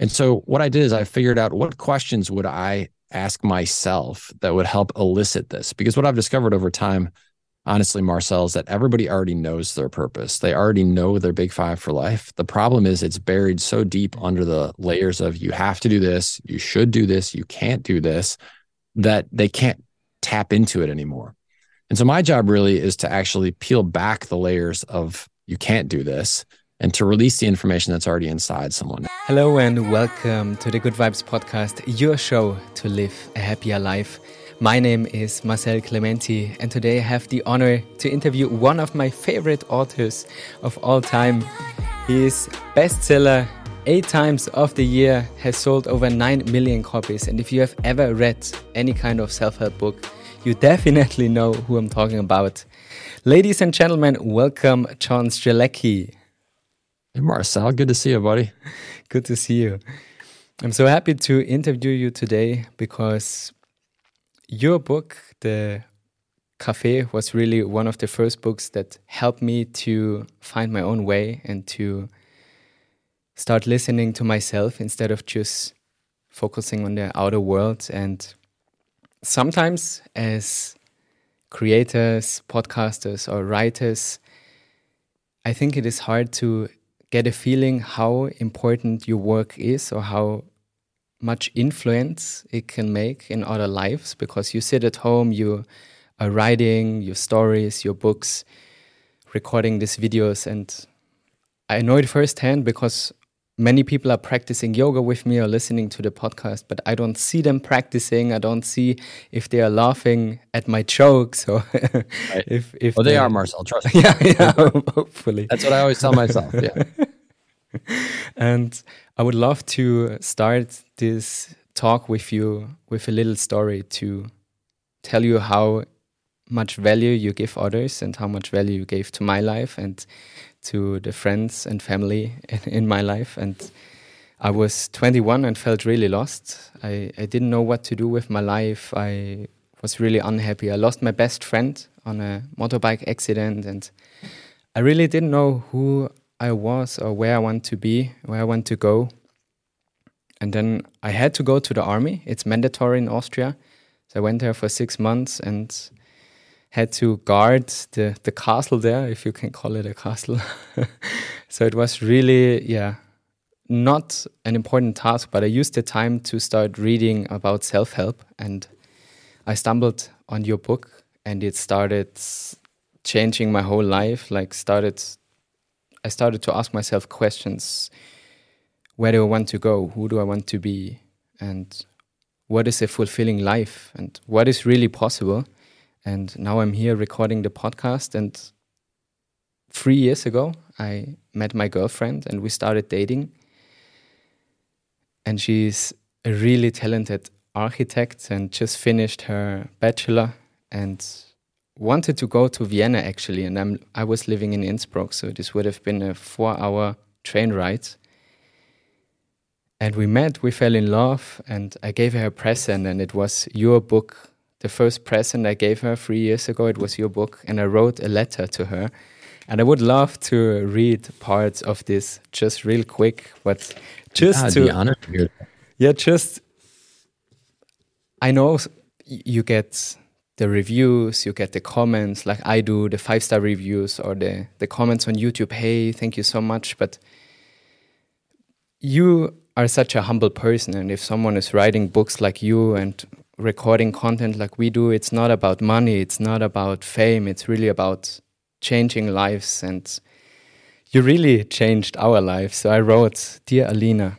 And so what I did is I figured out what questions would I ask myself that would help elicit this? Because what I've discovered over time, honestly, Marcel, is that everybody already knows their purpose. They already know their big five for life. The problem is it's buried so deep under the layers of you have to do this, you should do this, you can't do this, that they can't tap into it anymore. And so my job really is to actually peel back the layers of you can't do this and to release the information that's already inside someone. Hello and welcome to the Good Vibes podcast, your show to live a happier life. My name is Marcel Clementi, and today I have the honor to interview one of my favorite authors of all time. He is bestseller eight times of the year, has sold over 9 million copies. And if you have ever read any kind of self help book, you definitely know who I'm talking about. Ladies and gentlemen, welcome John Strelecky. Hey, Marcel, good to see you, buddy. Good to see you. I'm so happy to interview you today because your book, The Cafe, was really one of the first books that helped me to find my own way and to start listening to myself instead of just focusing on the outer world. And sometimes, as creators, podcasters, or writers, I think it is hard to get a feeling how important your work is or how much influence it can make in other lives because you sit at home, you are writing your stories, your books, recording these videos, and I know it firsthand because many people are practicing yoga with me or listening to the podcast, but I don't see them practicing. I don't see if they are laughing at my jokes or right. if if well, they, they are, Marcel. Trust me. Yeah, yeah. hopefully, that's what I always tell myself. Yeah. and I would love to start this talk with you with a little story to tell you how much value you give others and how much value you gave to my life and to the friends and family in, in my life. And I was 21 and felt really lost. I, I didn't know what to do with my life. I was really unhappy. I lost my best friend on a motorbike accident, and I really didn't know who I was or where I want to be, where I want to go. And then I had to go to the army. It's mandatory in Austria. So I went there for six months and had to guard the, the castle there, if you can call it a castle. so it was really, yeah, not an important task, but I used the time to start reading about self help. And I stumbled on your book and it started changing my whole life. Like, started, I started to ask myself questions where do I want to go? Who do I want to be? And what is a fulfilling life? And what is really possible? And now I'm here recording the podcast. And three years ago, I met my girlfriend and we started dating. And she's a really talented architect and just finished her bachelor and wanted to go to Vienna actually. And I'm, I was living in Innsbruck, so this would have been a four hour train ride. And we met, we fell in love, and I gave her a present, and it was your book the first present I gave her three years ago, it was your book, and I wrote a letter to her. And I would love to read parts of this just real quick, but just I'd to be honored to hear that. Yeah, just I know you get the reviews, you get the comments, like I do, the five star reviews or the the comments on YouTube. Hey, thank you so much, but you are such a humble person, and if someone is writing books like you and recording content like we do, it's not about money, it's not about fame, it's really about changing lives. And you really changed our lives. So I wrote, Dear Alina,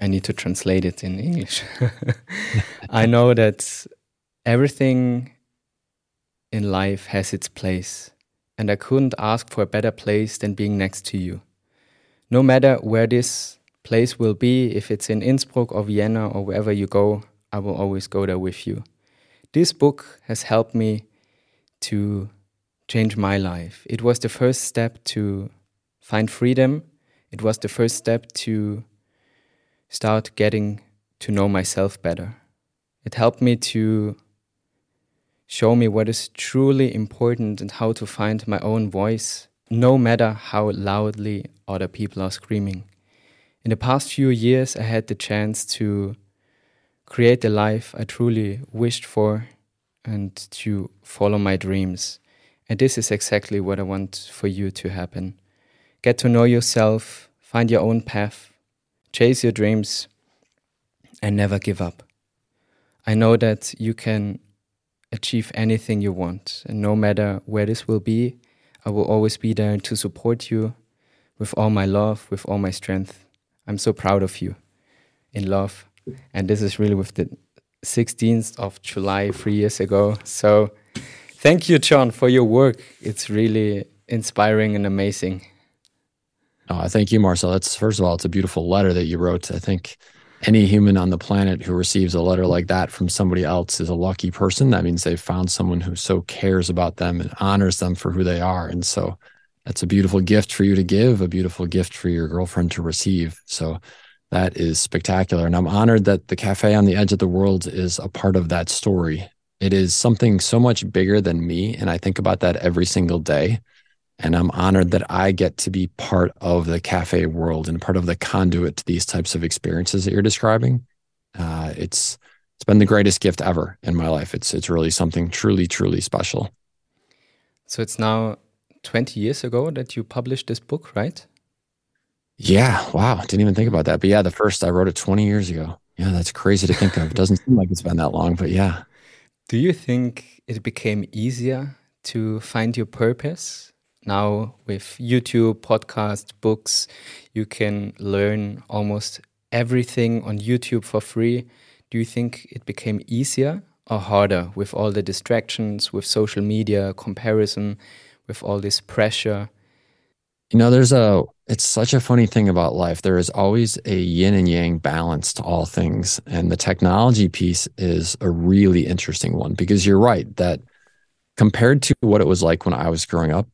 I need to translate it in English. I know that everything in life has its place, and I couldn't ask for a better place than being next to you. No matter where this place will be, if it's in Innsbruck or Vienna or wherever you go, I will always go there with you. This book has helped me to change my life. It was the first step to find freedom. It was the first step to start getting to know myself better. It helped me to show me what is truly important and how to find my own voice, no matter how loudly other people are screaming. In the past few years, I had the chance to create the life I truly wished for and to follow my dreams. And this is exactly what I want for you to happen. Get to know yourself, find your own path, chase your dreams, and never give up. I know that you can achieve anything you want, and no matter where this will be, I will always be there to support you with all my love, with all my strength. I'm so proud of you in love. And this is really with the 16th of July, three years ago. So thank you, John, for your work. It's really inspiring and amazing. Oh, thank you, Marcel. That's first of all, it's a beautiful letter that you wrote. I think any human on the planet who receives a letter like that from somebody else is a lucky person. That means they've found someone who so cares about them and honors them for who they are. And so that's a beautiful gift for you to give, a beautiful gift for your girlfriend to receive. So that is spectacular. And I'm honored that the Cafe on the Edge of the World is a part of that story. It is something so much bigger than me. And I think about that every single day. And I'm honored that I get to be part of the cafe world and part of the conduit to these types of experiences that you're describing. Uh, it's it's been the greatest gift ever in my life. It's it's really something truly truly special. So it's now 20 years ago that you published this book, right? Yeah. Wow. Didn't even think about that. But yeah, the first I wrote it 20 years ago. Yeah, that's crazy to think of. It doesn't seem like it's been that long, but yeah. Do you think it became easier to find your purpose now with YouTube, podcast, books, you can learn almost everything on YouTube for free. Do you think it became easier or harder with all the distractions, with social media, comparison, with all this pressure? You know, there's a, it's such a funny thing about life. There is always a yin and yang balance to all things. And the technology piece is a really interesting one because you're right that compared to what it was like when I was growing up,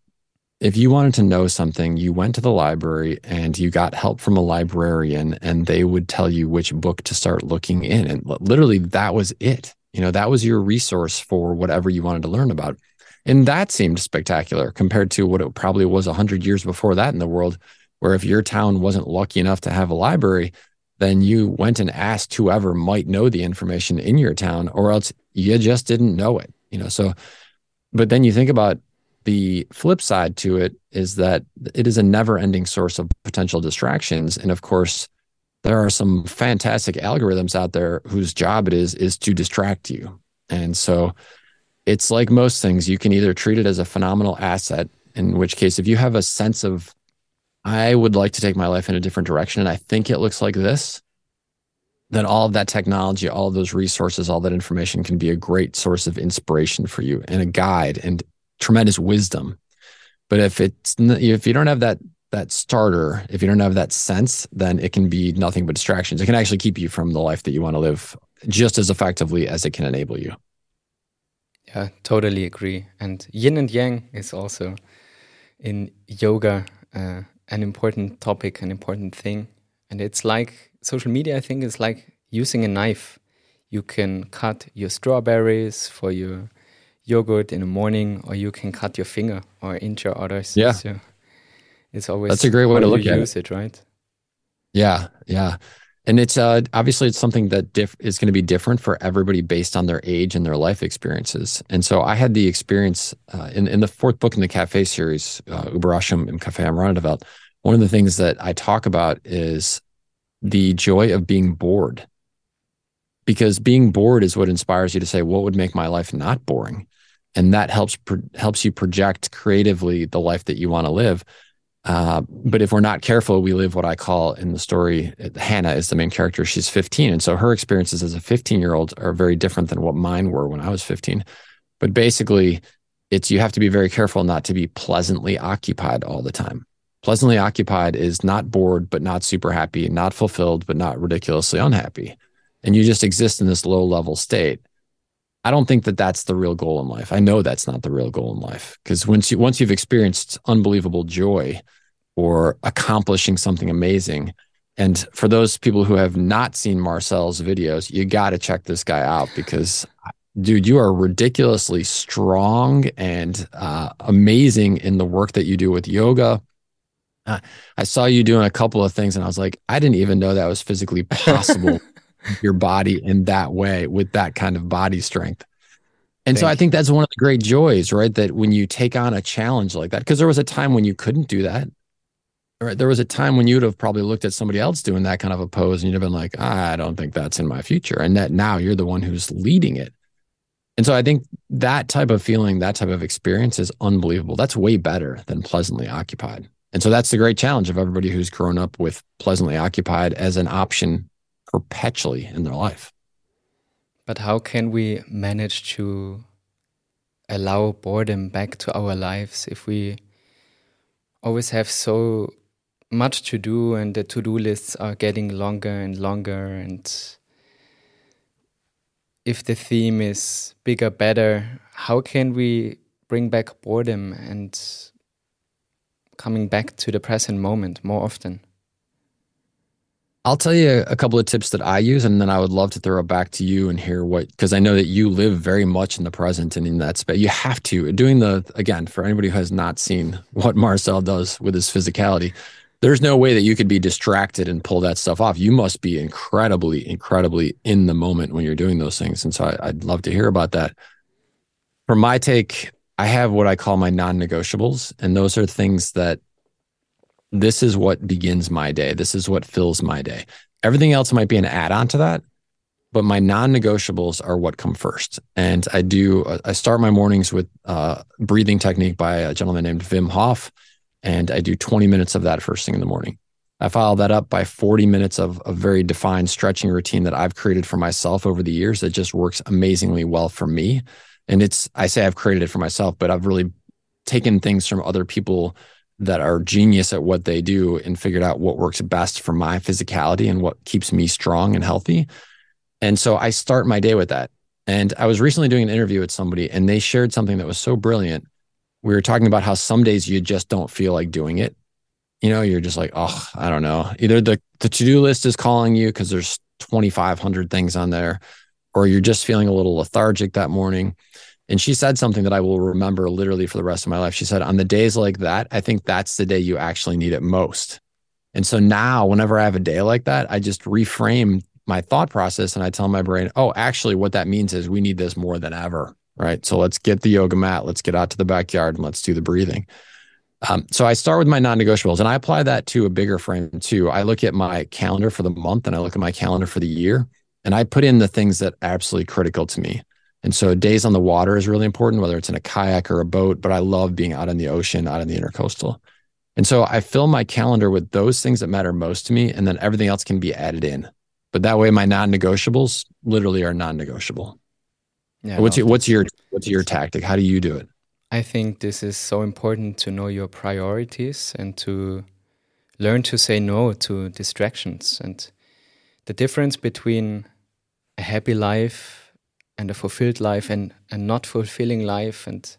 if you wanted to know something, you went to the library and you got help from a librarian, and they would tell you which book to start looking in. And literally, that was it. You know, that was your resource for whatever you wanted to learn about. And that seemed spectacular compared to what it probably was 100 years before that in the world, where if your town wasn't lucky enough to have a library, then you went and asked whoever might know the information in your town, or else you just didn't know it. You know, so, but then you think about the flip side to it is that it is a never ending source of potential distractions. And of course, there are some fantastic algorithms out there whose job it is is to distract you. And so it's like most things, you can either treat it as a phenomenal asset, in which case, if you have a sense of, I would like to take my life in a different direction, and I think it looks like this, then all of that technology, all of those resources, all that information can be a great source of inspiration for you and a guide and tremendous wisdom. But if it's if you don't have that that starter, if you don't have that sense, then it can be nothing but distractions. It can actually keep you from the life that you want to live just as effectively as it can enable you. Yeah, totally agree. And yin and yang is also in yoga uh, an important topic, an important thing. And it's like social media, I think, is like using a knife. You can cut your strawberries for your yogurt in the morning, or you can cut your finger or injure others. Yeah, so it's always that's a great way to look at use it. it, right? Yeah, yeah, and it's uh, obviously it's something that diff- is going to be different for everybody based on their age and their life experiences. And so I had the experience uh, in in the fourth book in the Cafe series, uh, Überraschung im Café am Rande der One of the things that I talk about is the joy of being bored because being bored is what inspires you to say what would make my life not boring and that helps pro- helps you project creatively the life that you want to live. Uh, but if we're not careful, we live what I call in the story. Hannah is the main character. She's 15, and so her experiences as a 15 year old are very different than what mine were when I was 15. But basically, it's you have to be very careful not to be pleasantly occupied all the time. Pleasantly occupied is not bored, but not super happy, not fulfilled, but not ridiculously unhappy. And you just exist in this low level state. I don't think that that's the real goal in life. I know that's not the real goal in life because once you once you've experienced unbelievable joy or accomplishing something amazing, and for those people who have not seen Marcel's videos, you got to check this guy out because, dude, you are ridiculously strong and uh, amazing in the work that you do with yoga. I saw you doing a couple of things and I was like, I didn't even know that was physically possible. your body in that way with that kind of body strength. And Thank so I think that's one of the great joys, right? That when you take on a challenge like that, because there was a time when you couldn't do that. Right. There was a time when you'd have probably looked at somebody else doing that kind of a pose and you'd have been like, I don't think that's in my future. And that now you're the one who's leading it. And so I think that type of feeling, that type of experience is unbelievable. That's way better than pleasantly occupied. And so that's the great challenge of everybody who's grown up with pleasantly occupied as an option perpetually in their life. But how can we manage to allow boredom back to our lives if we always have so much to do and the to-do lists are getting longer and longer and if the theme is bigger better how can we bring back boredom and coming back to the present moment more often I'll tell you a couple of tips that I use, and then I would love to throw it back to you and hear what, because I know that you live very much in the present and in that space. You have to doing the again for anybody who has not seen what Marcel does with his physicality. There's no way that you could be distracted and pull that stuff off. You must be incredibly, incredibly in the moment when you're doing those things. And so I, I'd love to hear about that. For my take, I have what I call my non-negotiables, and those are things that this is what begins my day. This is what fills my day. Everything else might be an add on to that, but my non negotiables are what come first. And I do, I start my mornings with a breathing technique by a gentleman named Wim Hof. And I do 20 minutes of that first thing in the morning. I follow that up by 40 minutes of a very defined stretching routine that I've created for myself over the years that just works amazingly well for me. And it's, I say I've created it for myself, but I've really taken things from other people that are genius at what they do and figured out what works best for my physicality and what keeps me strong and healthy. And so I start my day with that. And I was recently doing an interview with somebody and they shared something that was so brilliant. We were talking about how some days you just don't feel like doing it. You know, you're just like, oh, I don't know. Either the, the to do list is calling you because there's 2,500 things on there, or you're just feeling a little lethargic that morning. And she said something that I will remember literally for the rest of my life. She said, On the days like that, I think that's the day you actually need it most. And so now, whenever I have a day like that, I just reframe my thought process and I tell my brain, Oh, actually, what that means is we need this more than ever. Right. So let's get the yoga mat, let's get out to the backyard and let's do the breathing. Um, so I start with my non negotiables and I apply that to a bigger frame too. I look at my calendar for the month and I look at my calendar for the year and I put in the things that are absolutely critical to me. And so days on the water is really important, whether it's in a kayak or a boat, but I love being out in the ocean, out in the intercoastal. And so I fill my calendar with those things that matter most to me, and then everything else can be added in. But that way, my non-negotiables literally are non-negotiable. Yeah, what's your what's your what's your tactic? How do you do it? I think this is so important to know your priorities and to learn to say no to distractions. And the difference between a happy life and a fulfilled life and a not fulfilling life and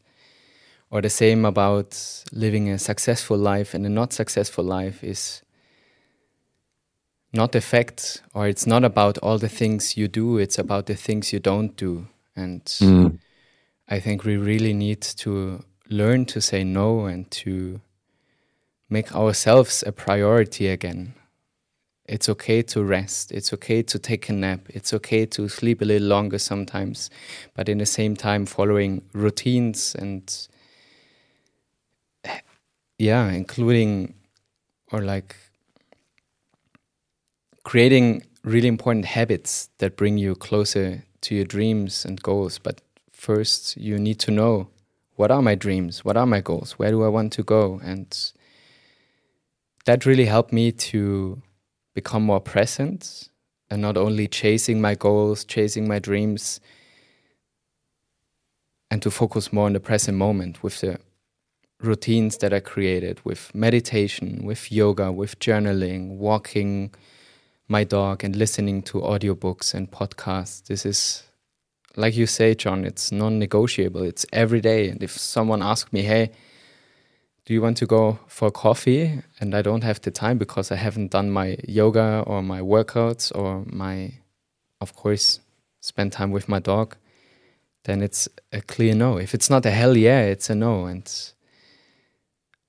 or the same about living a successful life and a not successful life is not fact or it's not about all the things you do it's about the things you don't do and mm. i think we really need to learn to say no and to make ourselves a priority again it's okay to rest. It's okay to take a nap. It's okay to sleep a little longer sometimes, but in the same time, following routines and yeah, including or like creating really important habits that bring you closer to your dreams and goals. But first, you need to know what are my dreams? What are my goals? Where do I want to go? And that really helped me to become more present and not only chasing my goals, chasing my dreams, and to focus more on the present moment with the routines that I created with meditation, with yoga, with journaling, walking my dog, and listening to audiobooks and podcasts. This is, like you say, John, it's non negotiable. It's every day. And if someone asks me, hey, do you want to go for coffee? And i don't have the time because i haven't done my yoga or my workouts or my of course spend time with my dog. Then it's a clear no. If it's not a hell yeah it's a no. And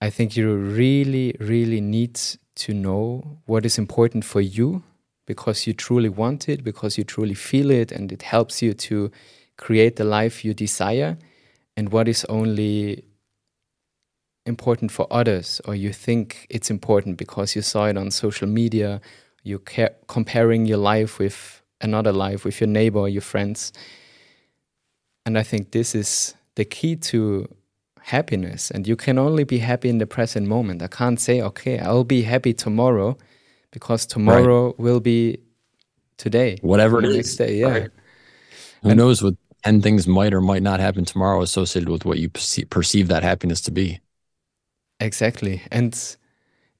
I think you really, really need to know what is important for you because you truly want it, because you truly feel it, and it helps you to create the life you desire, and what is only important for others, or you think it's important because you saw it on social media, you're comparing your life with another life, with your neighbor, or your friends. And I think this is the key to happiness. And you can only be happy in the present moment. I can't say, okay, I'll be happy tomorrow because tomorrow right. will be today. Whatever the next day. Yeah. Right. Who and, knows what 10 things might or might not happen tomorrow associated with what you perceive that happiness to be. Exactly. And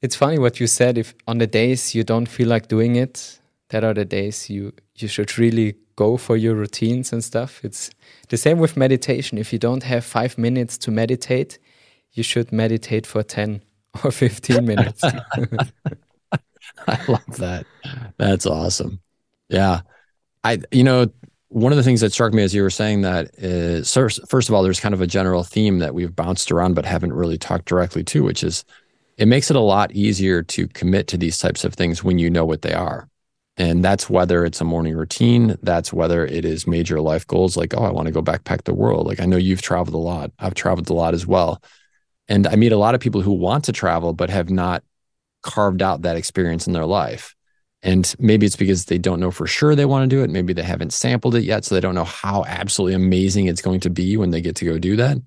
it's funny what you said. If on the days you don't feel like doing it, that are the days you, you should really go for your routines and stuff. It's the same with meditation. If you don't have five minutes to meditate, you should meditate for 10 or 15 minutes. I love that. That's awesome. Yeah. I, you know, one of the things that struck me as you were saying that uh, is first of all, there's kind of a general theme that we've bounced around but haven't really talked directly to, which is it makes it a lot easier to commit to these types of things when you know what they are. And that's whether it's a morning routine, that's whether it is major life goals like, oh, I want to go backpack the world. Like I know you've traveled a lot. I've traveled a lot as well. And I meet a lot of people who want to travel but have not carved out that experience in their life. And maybe it's because they don't know for sure they want to do it. Maybe they haven't sampled it yet. So they don't know how absolutely amazing it's going to be when they get to go do that.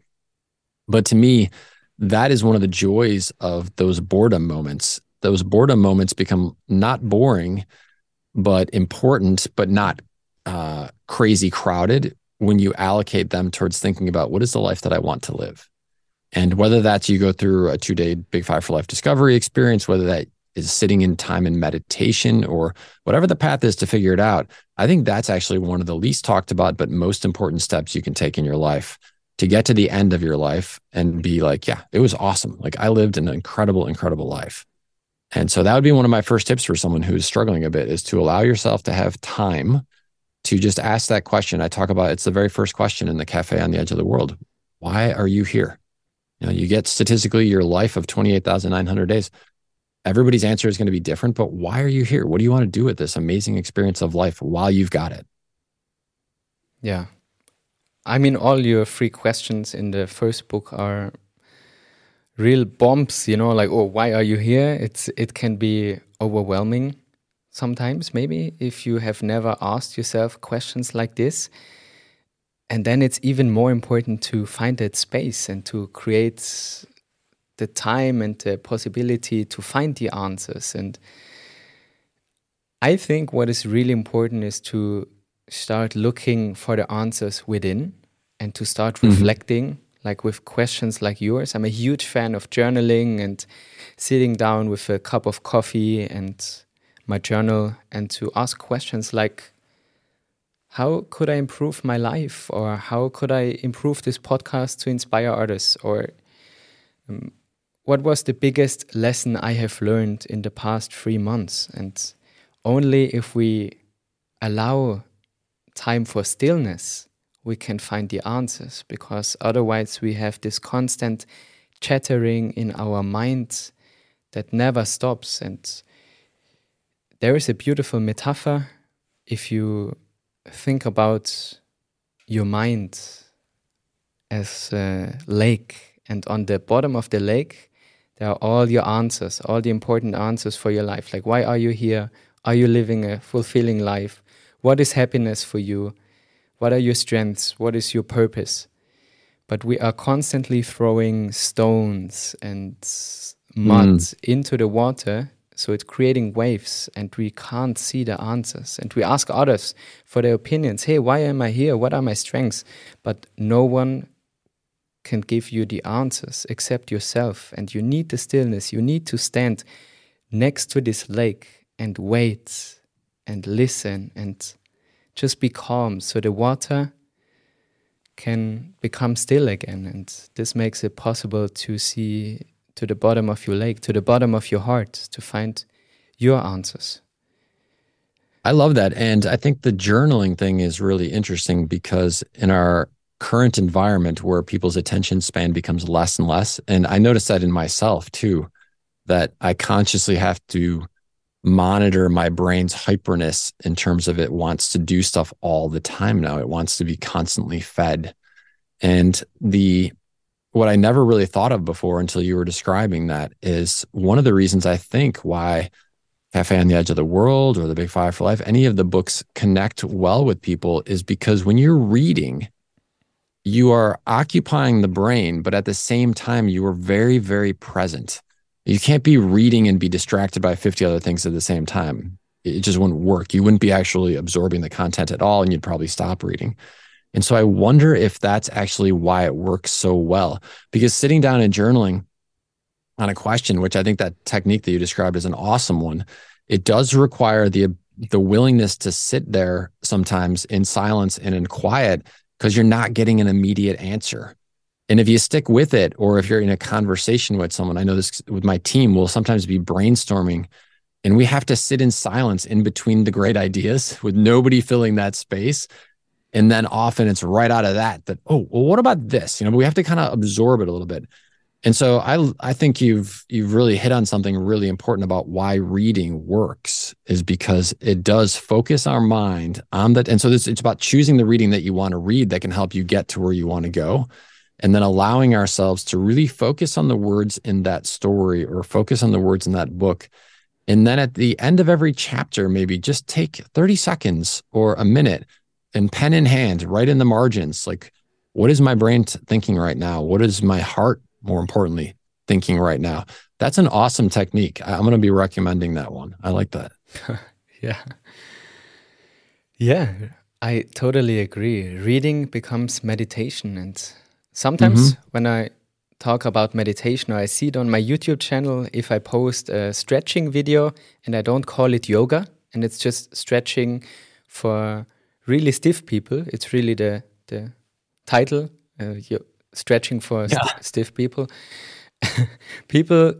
But to me, that is one of the joys of those boredom moments. Those boredom moments become not boring but important, but not uh, crazy crowded when you allocate them towards thinking about what is the life that I want to live. And whether that's you go through a two day Big Five for Life discovery experience, whether that is sitting in time in meditation or whatever the path is to figure it out, I think that's actually one of the least talked about, but most important steps you can take in your life to get to the end of your life and be like, yeah, it was awesome. Like I lived an incredible, incredible life. And so that would be one of my first tips for someone who's struggling a bit is to allow yourself to have time to just ask that question. I talk about it's the very first question in the cafe on the edge of the world. Why are you here? You know, you get statistically your life of 28,900 days. Everybody's answer is going to be different, but why are you here? What do you want to do with this amazing experience of life while you've got it? Yeah. I mean, all your three questions in the first book are real bombs you know like oh why are you here it's it can be overwhelming sometimes maybe if you have never asked yourself questions like this and then it's even more important to find that space and to create the time and the possibility to find the answers and i think what is really important is to start looking for the answers within and to start mm -hmm. reflecting like with questions like yours. I'm a huge fan of journaling and sitting down with a cup of coffee and my journal and to ask questions like, how could I improve my life? Or how could I improve this podcast to inspire others? Or um, what was the biggest lesson I have learned in the past three months? And only if we allow time for stillness we can find the answers because otherwise we have this constant chattering in our minds that never stops and there is a beautiful metaphor if you think about your mind as a lake and on the bottom of the lake there are all your answers all the important answers for your life like why are you here are you living a fulfilling life what is happiness for you what are your strengths? What is your purpose? But we are constantly throwing stones and mud mm. into the water. So it's creating waves and we can't see the answers. And we ask others for their opinions. Hey, why am I here? What are my strengths? But no one can give you the answers except yourself. And you need the stillness. You need to stand next to this lake and wait and listen and just be calm so the water can become still again. And this makes it possible to see to the bottom of your lake, to the bottom of your heart, to find your answers. I love that. And I think the journaling thing is really interesting because in our current environment where people's attention span becomes less and less. And I notice that in myself too, that I consciously have to monitor my brain's hyperness in terms of it wants to do stuff all the time now. It wants to be constantly fed. And the what I never really thought of before until you were describing that is one of the reasons I think why Cafe on the Edge of the World or The Big Five for Life, any of the books connect well with people is because when you're reading, you are occupying the brain, but at the same time, you are very, very present. You can't be reading and be distracted by 50 other things at the same time. It just wouldn't work. You wouldn't be actually absorbing the content at all, and you'd probably stop reading. And so I wonder if that's actually why it works so well. Because sitting down and journaling on a question, which I think that technique that you described is an awesome one, it does require the the willingness to sit there sometimes in silence and in quiet because you're not getting an immediate answer. And if you stick with it, or if you're in a conversation with someone, I know this with my team, we'll sometimes be brainstorming and we have to sit in silence in between the great ideas with nobody filling that space. And then often it's right out of that that oh well what about this? You know we have to kind of absorb it a little bit and so i i think you've you've really hit on something really important about why reading works is because it does focus our mind on that and so this it's about choosing the reading that you want to read that can help you get to where you want to go and then allowing ourselves to really focus on the words in that story or focus on the words in that book and then at the end of every chapter maybe just take 30 seconds or a minute and pen in hand, write in the margins, like what is my brain t- thinking right now? What is my heart, more importantly, thinking right now? That's an awesome technique. I'm going to be recommending that one. I like that. yeah. Yeah, I totally agree. Reading becomes meditation. And sometimes mm-hmm. when I talk about meditation or I see it on my YouTube channel, if I post a stretching video and I don't call it yoga and it's just stretching for really stiff people. It's really the the title. Uh, stretching for yeah. st stiff people. people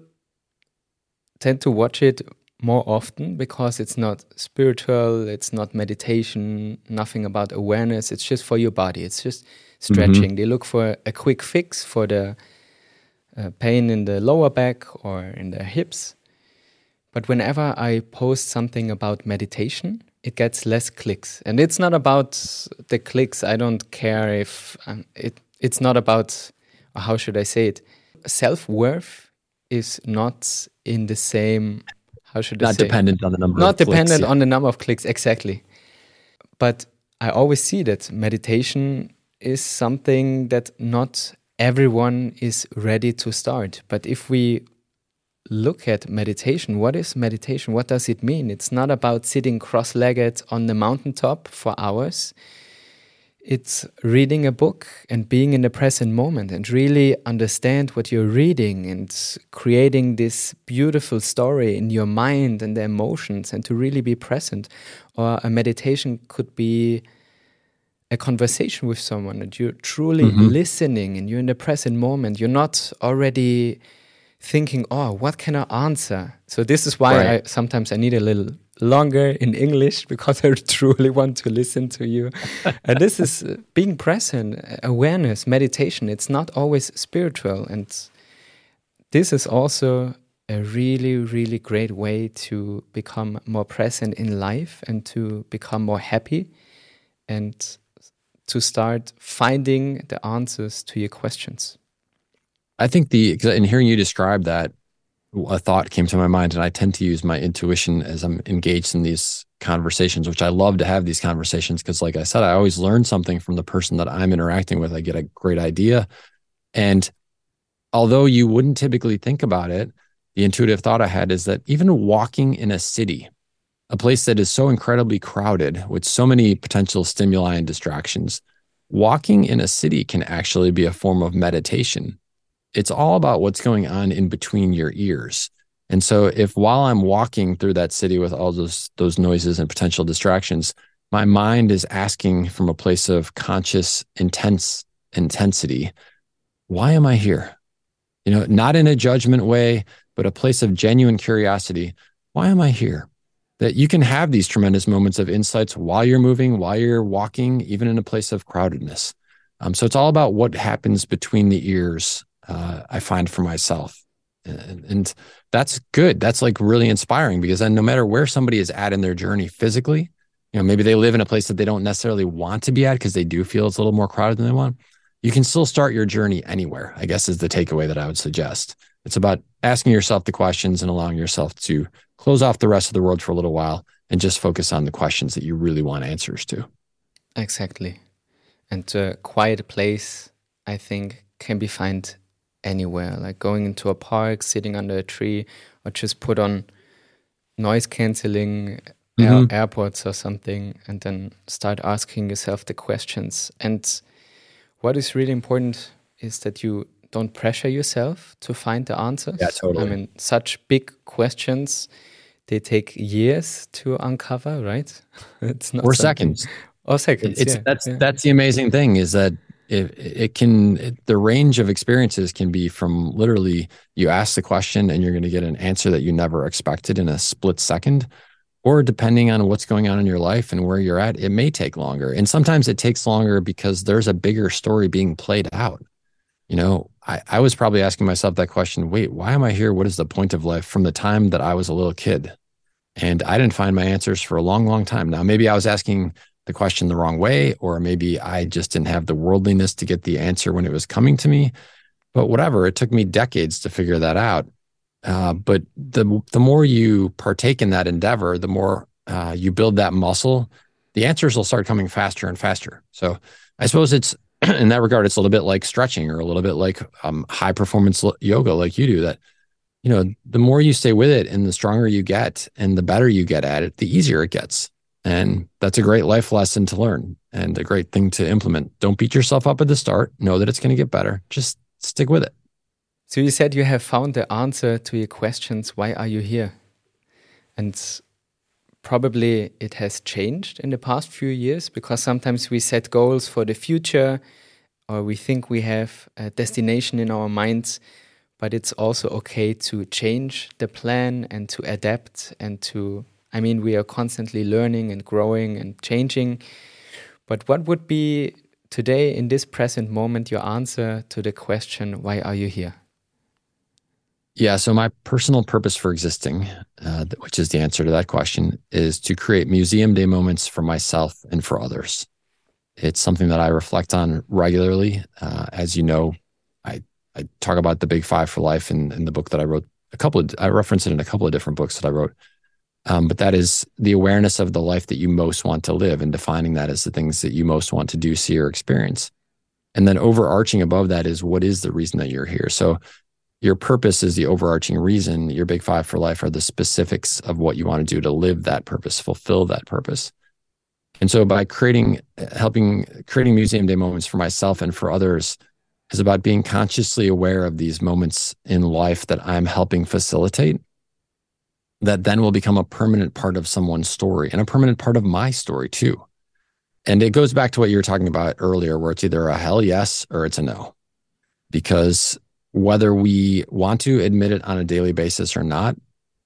tend to watch it more often because it's not spiritual, it's not meditation, nothing about awareness. It's just for your body. It's just stretching. Mm -hmm. They look for a quick fix for the uh, pain in the lower back or in the hips. But whenever I post something about meditation, it gets less clicks and it's not about the clicks i don't care if um, it it's not about how should i say it self-worth is not in the same how should not i say not dependent on the number not dependent clicks, yeah. on the number of clicks exactly but i always see that meditation is something that not everyone is ready to start but if we look at meditation, what is meditation? What does it mean? It's not about sitting cross legged on the mountaintop for hours. It's reading a book and being in the present moment and really understand what you're reading and creating this beautiful story in your mind and the emotions and to really be present. Or a meditation could be a conversation with someone and you're truly mm -hmm. listening and you're in the present moment. You're not already thinking, oh, what can I answer? So this is why right. I sometimes I need a little longer in English because I truly want to listen to you. and this is uh, being present, awareness, meditation. It's not always spiritual, and this is also a really, really great way to become more present in life and to become more happy and to start finding the answers to your questions. I think the in hearing you describe that, a thought came to my mind, and I tend to use my intuition as I'm engaged in these conversations, which I love to have these conversations because, like I said, I always learn something from the person that I'm interacting with. I get a great idea, and although you wouldn't typically think about it, the intuitive thought I had is that even walking in a city, a place that is so incredibly crowded with so many potential stimuli and distractions, walking in a city can actually be a form of meditation it's all about what's going on in between your ears. And so if while I'm walking through that city with all those those noises and potential distractions, my mind is asking from a place of conscious intense intensity, why am I here? You know, not in a judgment way, but a place of genuine curiosity. Why am I here? That you can have these tremendous moments of insights while you're moving, while you're walking, even in a place of crowdedness. Um, so it's all about what happens between the ears. Uh, I find for myself, and, and that's good. That's like really inspiring because then no matter where somebody is at in their journey physically, you know, maybe they live in a place that they don't necessarily want to be at because they do feel it's a little more crowded than they want. You can still start your journey anywhere. I guess is the takeaway that I would suggest. It's about asking yourself the questions and allowing yourself to close off the rest of the world for a little while and just focus on the questions that you really want answers to. Exactly. And a quiet place, I think, can be found anywhere, like going into a park, sitting under a tree, or just put on noise canceling mm-hmm. air, AirPods or something, and then start asking yourself the questions. And what is really important is that you don't pressure yourself to find the answers. Yeah, totally. I mean, such big questions, they take years to uncover, right? it's not or seconds. Or seconds. It's yeah, that's yeah. that's the amazing thing is that it, it can it, the range of experiences can be from literally you ask the question and you're going to get an answer that you never expected in a split second or depending on what's going on in your life and where you're at it may take longer. And sometimes it takes longer because there's a bigger story being played out. You know I, I was probably asking myself that question wait why am i here? What is the point of life from the time that i was a little kid? And i didn't find my answers for a long long time. Now maybe i was asking the question the wrong way, or maybe I just didn't have the worldliness to get the answer when it was coming to me. But whatever, it took me decades to figure that out. Uh, but the the more you partake in that endeavor, the more uh, you build that muscle, the answers will start coming faster and faster. So I suppose it's in that regard, it's a little bit like stretching or a little bit like um, high performance yoga, like you do. That you know, the more you stay with it, and the stronger you get, and the better you get at it, the easier it gets. And that's a great life lesson to learn and a great thing to implement. Don't beat yourself up at the start. Know that it's going to get better. Just stick with it. So you said you have found the answer to your questions. Why are you here? And probably it has changed in the past few years because sometimes we set goals for the future or we think we have a destination in our minds, but it's also okay to change the plan and to adapt and to I mean, we are constantly learning and growing and changing. But what would be today, in this present moment, your answer to the question, why are you here? Yeah, so my personal purpose for existing, uh, which is the answer to that question, is to create museum day moments for myself and for others. It's something that I reflect on regularly. Uh, as you know, I, I talk about the big five for life in, in the book that I wrote. A couple of I reference it in a couple of different books that I wrote. Um, but that is the awareness of the life that you most want to live and defining that as the things that you most want to do, see, or experience. And then overarching above that is what is the reason that you're here? So your purpose is the overarching reason. Your big five for life are the specifics of what you want to do to live that purpose, fulfill that purpose. And so by creating, helping, creating museum day moments for myself and for others is about being consciously aware of these moments in life that I'm helping facilitate that then will become a permanent part of someone's story and a permanent part of my story too. And it goes back to what you were talking about earlier, where it's either a hell yes or it's a no. Because whether we want to admit it on a daily basis or not,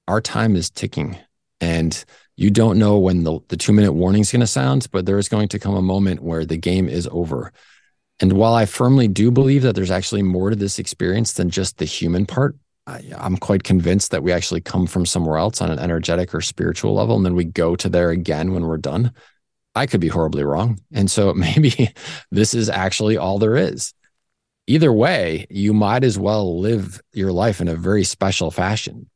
our time is ticking. And you don't know when the, the two minute warning is going to sound, but there is going to come a moment where the game is over. And while I firmly do believe that there's actually more to this experience than just the human part, I, am quite convinced that we actually come from somewhere else on an energetic or spiritual level, and then we go to there again when we're done. I could be horribly wrong. And so maybe this is actually all there is. Either way, you might as well live your life in a very special fashion.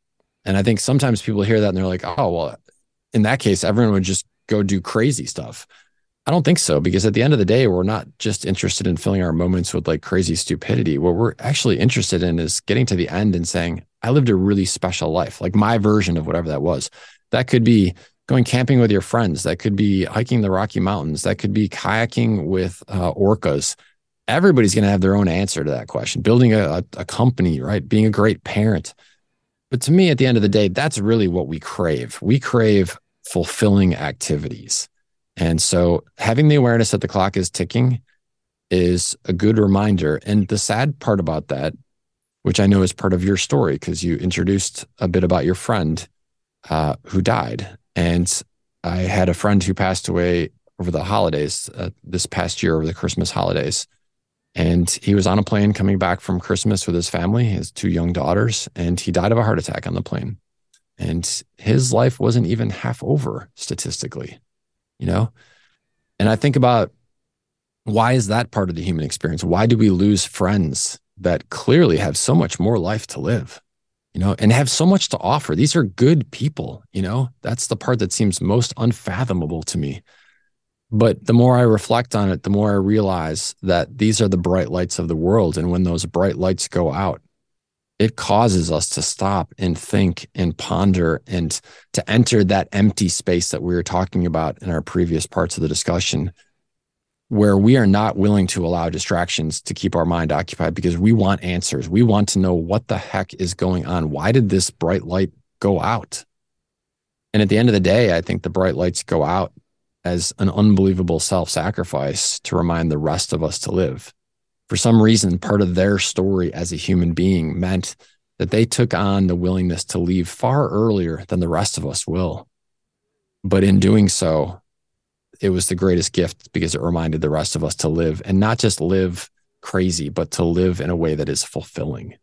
And I think sometimes people hear that and they're like, oh, well, in that case, everyone would just go do crazy stuff. I don't think so because at the end of the day, we're not just interested in filling our moments with like crazy stupidity. What we're actually interested in is getting to the end and saying, I lived a really special life, like my version of whatever that was. That could be going camping with your friends. That could be hiking the Rocky Mountains. That could be kayaking with uh, orcas. Everybody's going to have their own answer to that question. Building a, a company, right? Being a great parent. But to me, at the end of the day, that's really what we crave. We crave fulfilling activities and so having the awareness that the clock is ticking is a good reminder. And the sad part about that, which I know is part of your story, because you introduced a bit about your friend uh, who died. And I had a friend who passed away over the holidays, uh, this past year over the Christmas holidays. And he was on a plane coming back from Christmas with his family, his two young daughters, and he died of a heart attack on the plane. And his life wasn't even half over statistically, you know? And I think about why is that part of the human experience? Why do we lose friends that clearly have so much more life to live, you know, and have so much to offer? These are good people, you know? That's the part that seems most unfathomable to me. But the more I reflect on it, the more I realize that these are the bright lights of the world. And when those bright lights go out, it causes us to stop and think and ponder and to enter that empty space that we were talking about in our previous parts of the discussion, where we are not willing to allow distractions to keep our mind occupied because we want answers. We want to know what the heck is going on. Why did this bright light go out? And at the end of the day, I think the bright lights go out as an unbelievable self sacrifice to remind the rest of us to live. For some reason, part of their story as a human being meant that they took on the willingness to leave far earlier than the rest of us will. But in doing so, it was the greatest gift because it reminded the rest of us to live and not just live crazy, but to live in a way that is fulfilling.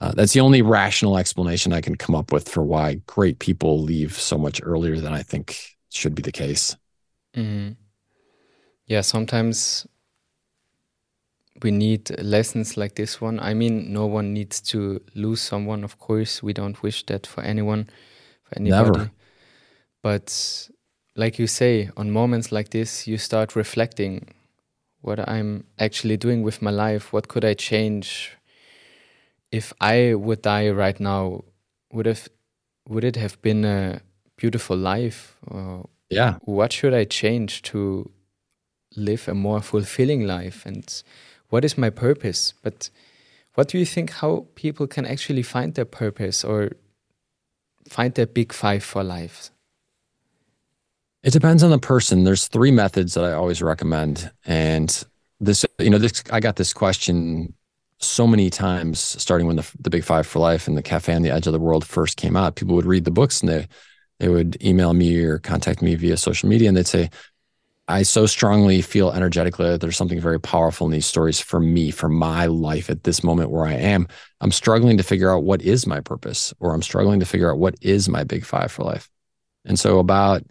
Uh, that's the only rational explanation I can come up with for why great people leave so much earlier than I think should be the case. Mm. Yeah, sometimes we need lessons like this one. I mean, no one needs to lose someone, of course. We don't wish that for anyone, for anybody. Never. But like you say, on moments like this, you start reflecting what I'm actually doing with my life. What could I change? If I would die right now, would have would it have been a beautiful life? Or yeah what should i change to live a more fulfilling life and what is my purpose? But what do you think how people can actually find their purpose or find their big five for life? It depends on the person. There's three methods that i always recommend. And this you know this i got this question so many times starting when the, the big five for life and the cafe on the edge of the world first came out. People would read the books and they they would email me or contact me via social media and they'd say, I so strongly feel energetically that there's something very powerful in these stories for me, for my life at this moment where I am. I'm struggling to figure out what is my purpose, or I'm struggling to figure out what is my big five for life. And so, about,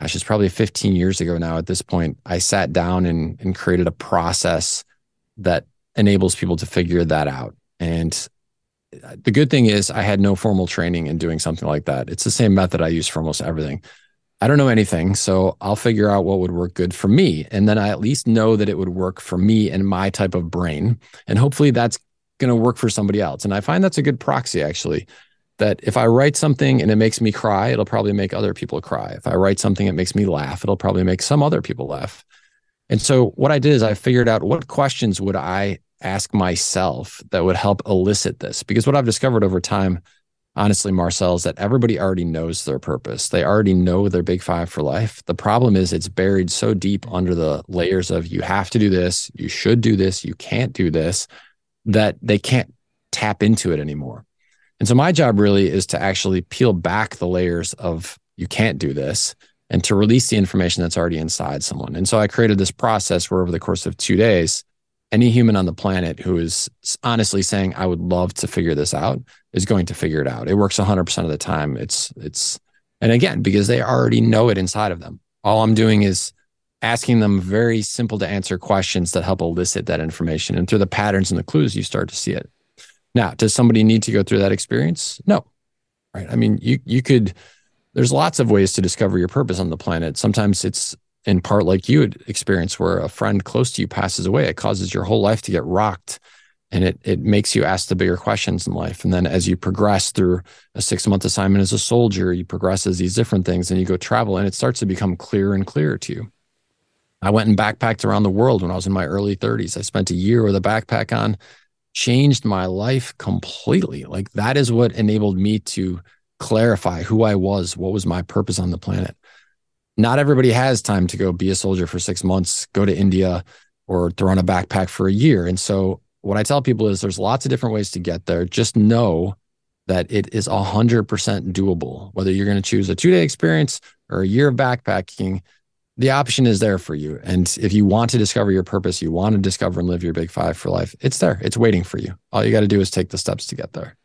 gosh, it's probably 15 years ago now at this point, I sat down and, and created a process that enables people to figure that out. And uh, the good thing is I had no formal training in doing something like that. It's the same method I use for almost everything. I don't know anything, so I'll figure out what would work good for me. And then I at least know that it would work for me and my type of brain. And hopefully that's going to work for somebody else. And I find that's a good proxy, actually, that if I write something and it makes me cry, it'll probably make other people cry. If I write something that makes me laugh, it'll probably make some other people laugh. And so what I did is I figured out what questions would I ask myself that would help elicit this? Because what I've discovered over time, honestly, Marcel, is that everybody already knows their purpose. They already know their big five for life. The problem is it's buried so deep under the layers of you have to do this, you should do this, you can't do this, that they can't tap into it anymore. And so my job really is to actually peel back the layers of you can't do this and to release the information that's already inside someone. And so I created this process where over the course of two days, any human on the planet who is honestly saying i would love to figure this out is going to figure it out. It works 100% of the time. It's it's and again because they already know it inside of them. All i'm doing is asking them very simple to answer questions that help elicit that information. And through the patterns and the clues you start to see it. Now does somebody need to go through that experience? No. Right? I mean you you could there's lots of ways to discover your purpose on the planet. Sometimes it's in part like you had experienced where a friend close to you passes away it causes your whole life to get rocked and it it makes you ask the bigger questions in life. And then as you progress through a six month assignment as a soldier you progress as these different things and you go travel and it starts to become clearer and clearer to you. I went and backpacked around the world when i was in my early 30s i spent a year with a backpack on. Changed my life completely. Like that is what enabled me to clarify who i was what was my purpose on the planet not everybody has time to go be a soldier for six months, go to India, or throw on a backpack for a year. And so, what I tell people is there's lots of different ways to get there. Just know that it is 100% doable. Whether you're going to choose a two day experience or a year of backpacking, the option is there for you. And if you want to discover your purpose, you want to discover and live your big five for life, it's there. It's waiting for you. All you got to do is take the steps to get there.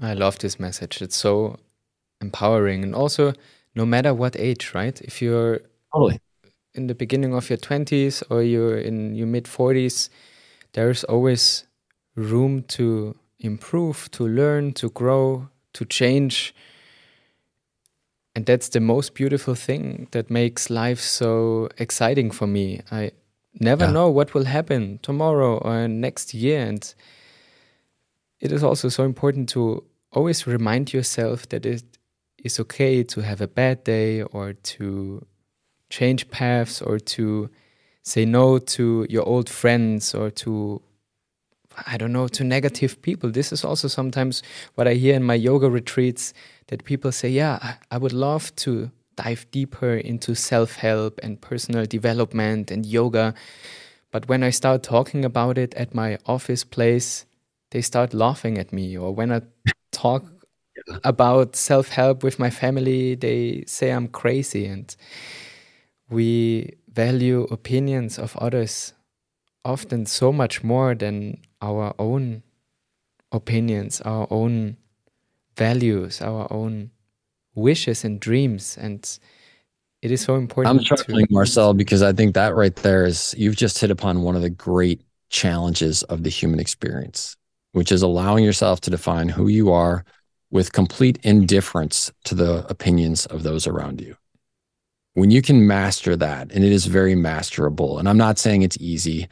I love this message. It's so empowering. And also, no matter what age, right? If you're totally in the beginning of your 20s or you're in your mid 40s, there's always room to improve, to learn, to grow, to change and that's the most beautiful thing that makes life so exciting for me. I never yeah. know what will happen tomorrow or next year. And it is also so important to always remind yourself that it is okay to have a bad day or to change paths or to say no to your old friends or to I don't know, to negative people. This is also sometimes what I hear in my yoga retreats that people say, yeah, I would love to dive deeper into self help and personal development and yoga. But when I start talking about it at my office place, they start laughing at me. Or when I talk about self help with my family, they say I'm crazy. And we value opinions of others often so much more than our own opinions, our own values, our own wishes and dreams. And it is so important. I'm struggling, to- Marcel, because I think that right there is you've just hit upon one of the great challenges of the human experience, which is allowing yourself to define who you are with complete indifference to the opinions of those around you. When you can master that, and it is very masterable, and I'm not saying it's easy.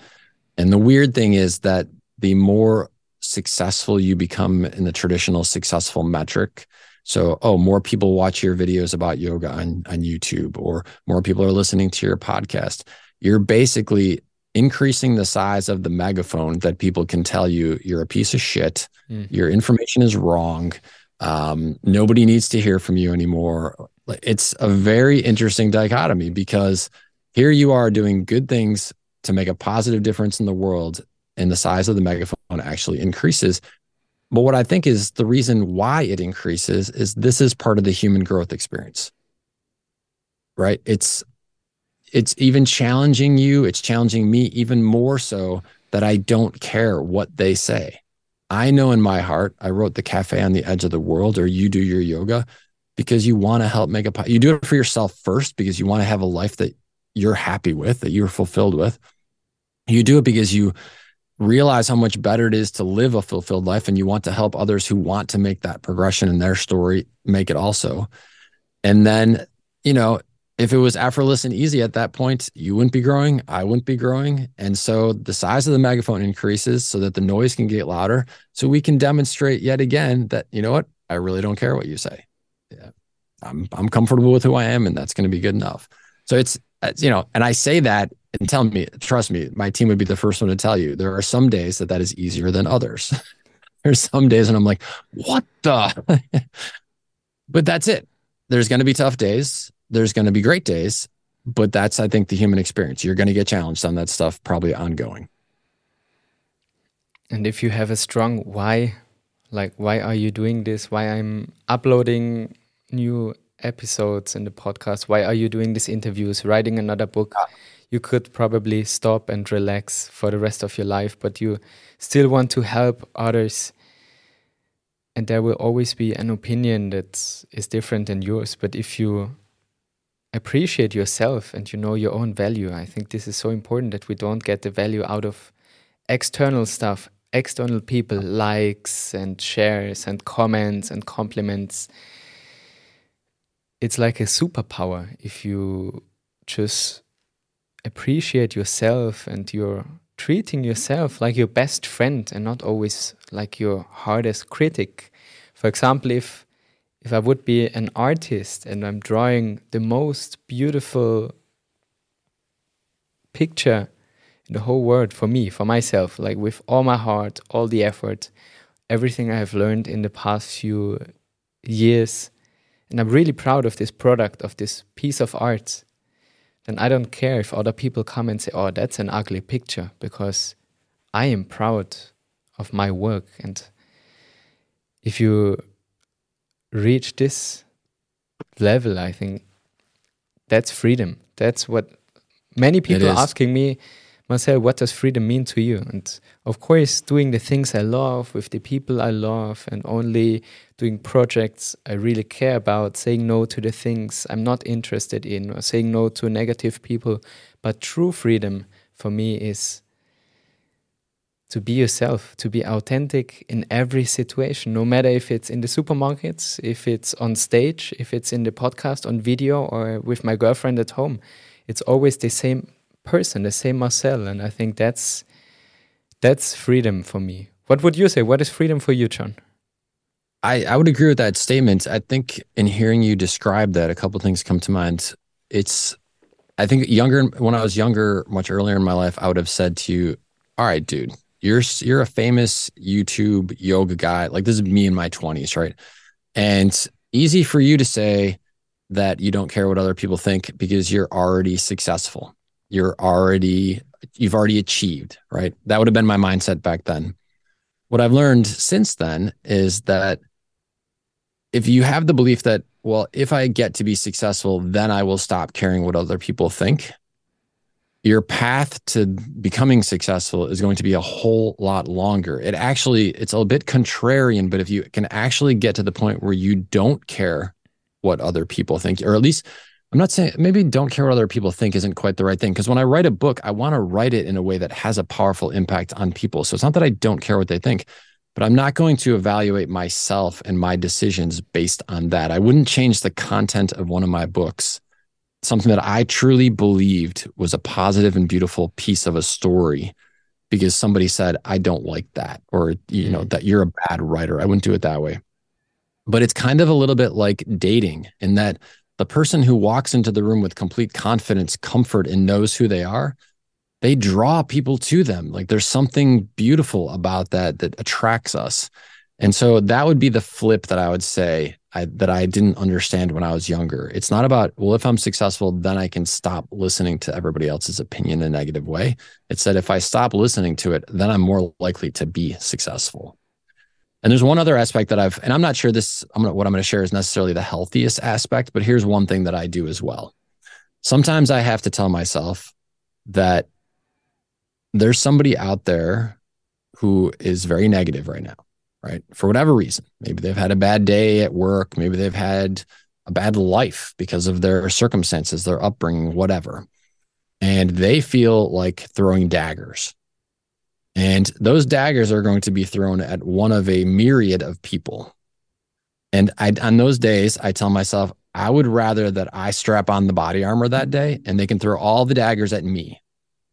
And the weird thing is that the more successful you become in the traditional successful metric. So, oh, more people watch your videos about yoga on, on YouTube, or more people are listening to your podcast. You're basically increasing the size of the megaphone that people can tell you you're a piece of shit, mm. your information is wrong, um, nobody needs to hear from you anymore. It's a very interesting dichotomy because here you are doing good things to make a positive difference in the world and the size of the megaphone actually increases. But what I think is the reason why it increases is this is part of the human growth experience. Right? It's it's even challenging you, it's challenging me even more so that I don't care what they say. I know in my heart, I wrote the cafe on the edge of the world or you do your yoga because you want to help make a you do it for yourself first because you want to have a life that you're happy with, that you're fulfilled with. You do it because you realize how much better it is to live a fulfilled life and you want to help others who want to make that progression in their story make it also and then you know if it was effortless and easy at that point you wouldn't be growing i wouldn't be growing and so the size of the megaphone increases so that the noise can get louder so we can demonstrate yet again that you know what i really don't care what you say yeah i'm i'm comfortable with who i am and that's going to be good enough so it's uh, you know and i say that and tell me, trust me, my team would be the first one to tell you there are some days that that is easier than others. There's some days and I'm like, what the? but that's it. There's going to be tough days. There's going to be great days. But that's, I think, the human experience. You're going to get challenged on that stuff, probably ongoing. And if you have a strong why, like, why are you doing this? Why I'm uploading new episodes in the podcast? Why are you doing these interviews, writing another book? Yeah you could probably stop and relax for the rest of your life, but you still want to help others. And there will always be an opinion that is different than yours. But if you appreciate yourself and you know your own value, I think this is so important that we don't get the value out of external stuff, external people, likes and shares and comments and compliments. It's like a superpower if you just appreciate yourself and you're treating yourself like your best friend and not always like your hardest critic. For example, if if I would be an artist and I'm drawing the most beautiful picture in the whole world for me, for myself, like with all my heart, all the effort, everything I have learned in the past few years, and I'm really proud of this product, of this piece of art then I don't care if other people come and say, oh, that's an ugly picture, because I am proud of my work. And if you reach this level, I think that's freedom. That's what many people are asking me, Marcel, what does freedom mean to you? And of course, doing the things I love with the people I love and only doing projects I really care about, saying no to the things I'm not interested in, or saying no to negative people. But true freedom for me is to be yourself, to be authentic in every situation, no matter if it's in the supermarkets, if it's on stage, if it's in the podcast, on video, or with my girlfriend at home. It's always the same person, the same Marcel, and I think that's that's freedom for me. What would you say? What is freedom for you, John? I, I would agree with that statement. I think in hearing you describe that, a couple things come to mind. It's, I think younger when I was younger, much earlier in my life, I would have said to you, "All right, dude, you're you're a famous YouTube yoga guy. Like this is me in my twenties, right? And easy for you to say that you don't care what other people think because you're already successful you're already you've already achieved, right? That would have been my mindset back then. What I've learned since then is that if you have the belief that, well, if I get to be successful, then I will stop caring what other people think, your path to becoming successful is going to be a whole lot longer. It actually, it's a bit contrarian, but if you can actually get to the point where you don't care what other people think, or at least I'm not saying maybe don't care what other people think isn't quite the right thing. Because when I write a book, I want to write it in a way that has a powerful impact on people. So it's not that I don't care what they think, but I'm not going to evaluate myself and my decisions based on that. I wouldn't change the content of one of my books, something that I truly believed was a positive and beautiful piece of a story because somebody said, I don't like that, or, you know, mm. that you're a bad writer. I wouldn't do it that way. But it's kind of a little bit like dating in that the person who walks into the room with complete confidence, comfort, and knows who they are, they draw people to them. Like there's something beautiful about that that attracts us. And so that would be the flip that I would say I, that I didn't understand when I was younger. It's not about, well, if I'm successful, then I can stop listening to everybody else's opinion in a negative way. It's that if I stop listening to it, then I'm more likely to be successful. And there's one other aspect that I've, and I'm not sure this, I'm gonna, what I'm going to share is necessarily the healthiest aspect, but here's one thing that I do as well. Sometimes I have to tell myself that there's somebody out there who is very negative right now, right? For whatever reason. Maybe they've had a bad day at work. Maybe they've had a bad life because of their circumstances, their upbringing, whatever. And they feel like throwing daggers and those daggers are going to be thrown at one of a myriad of people. And I, on those days, I tell myself, I would rather that I strap on the body armor that day and they can throw all the daggers at me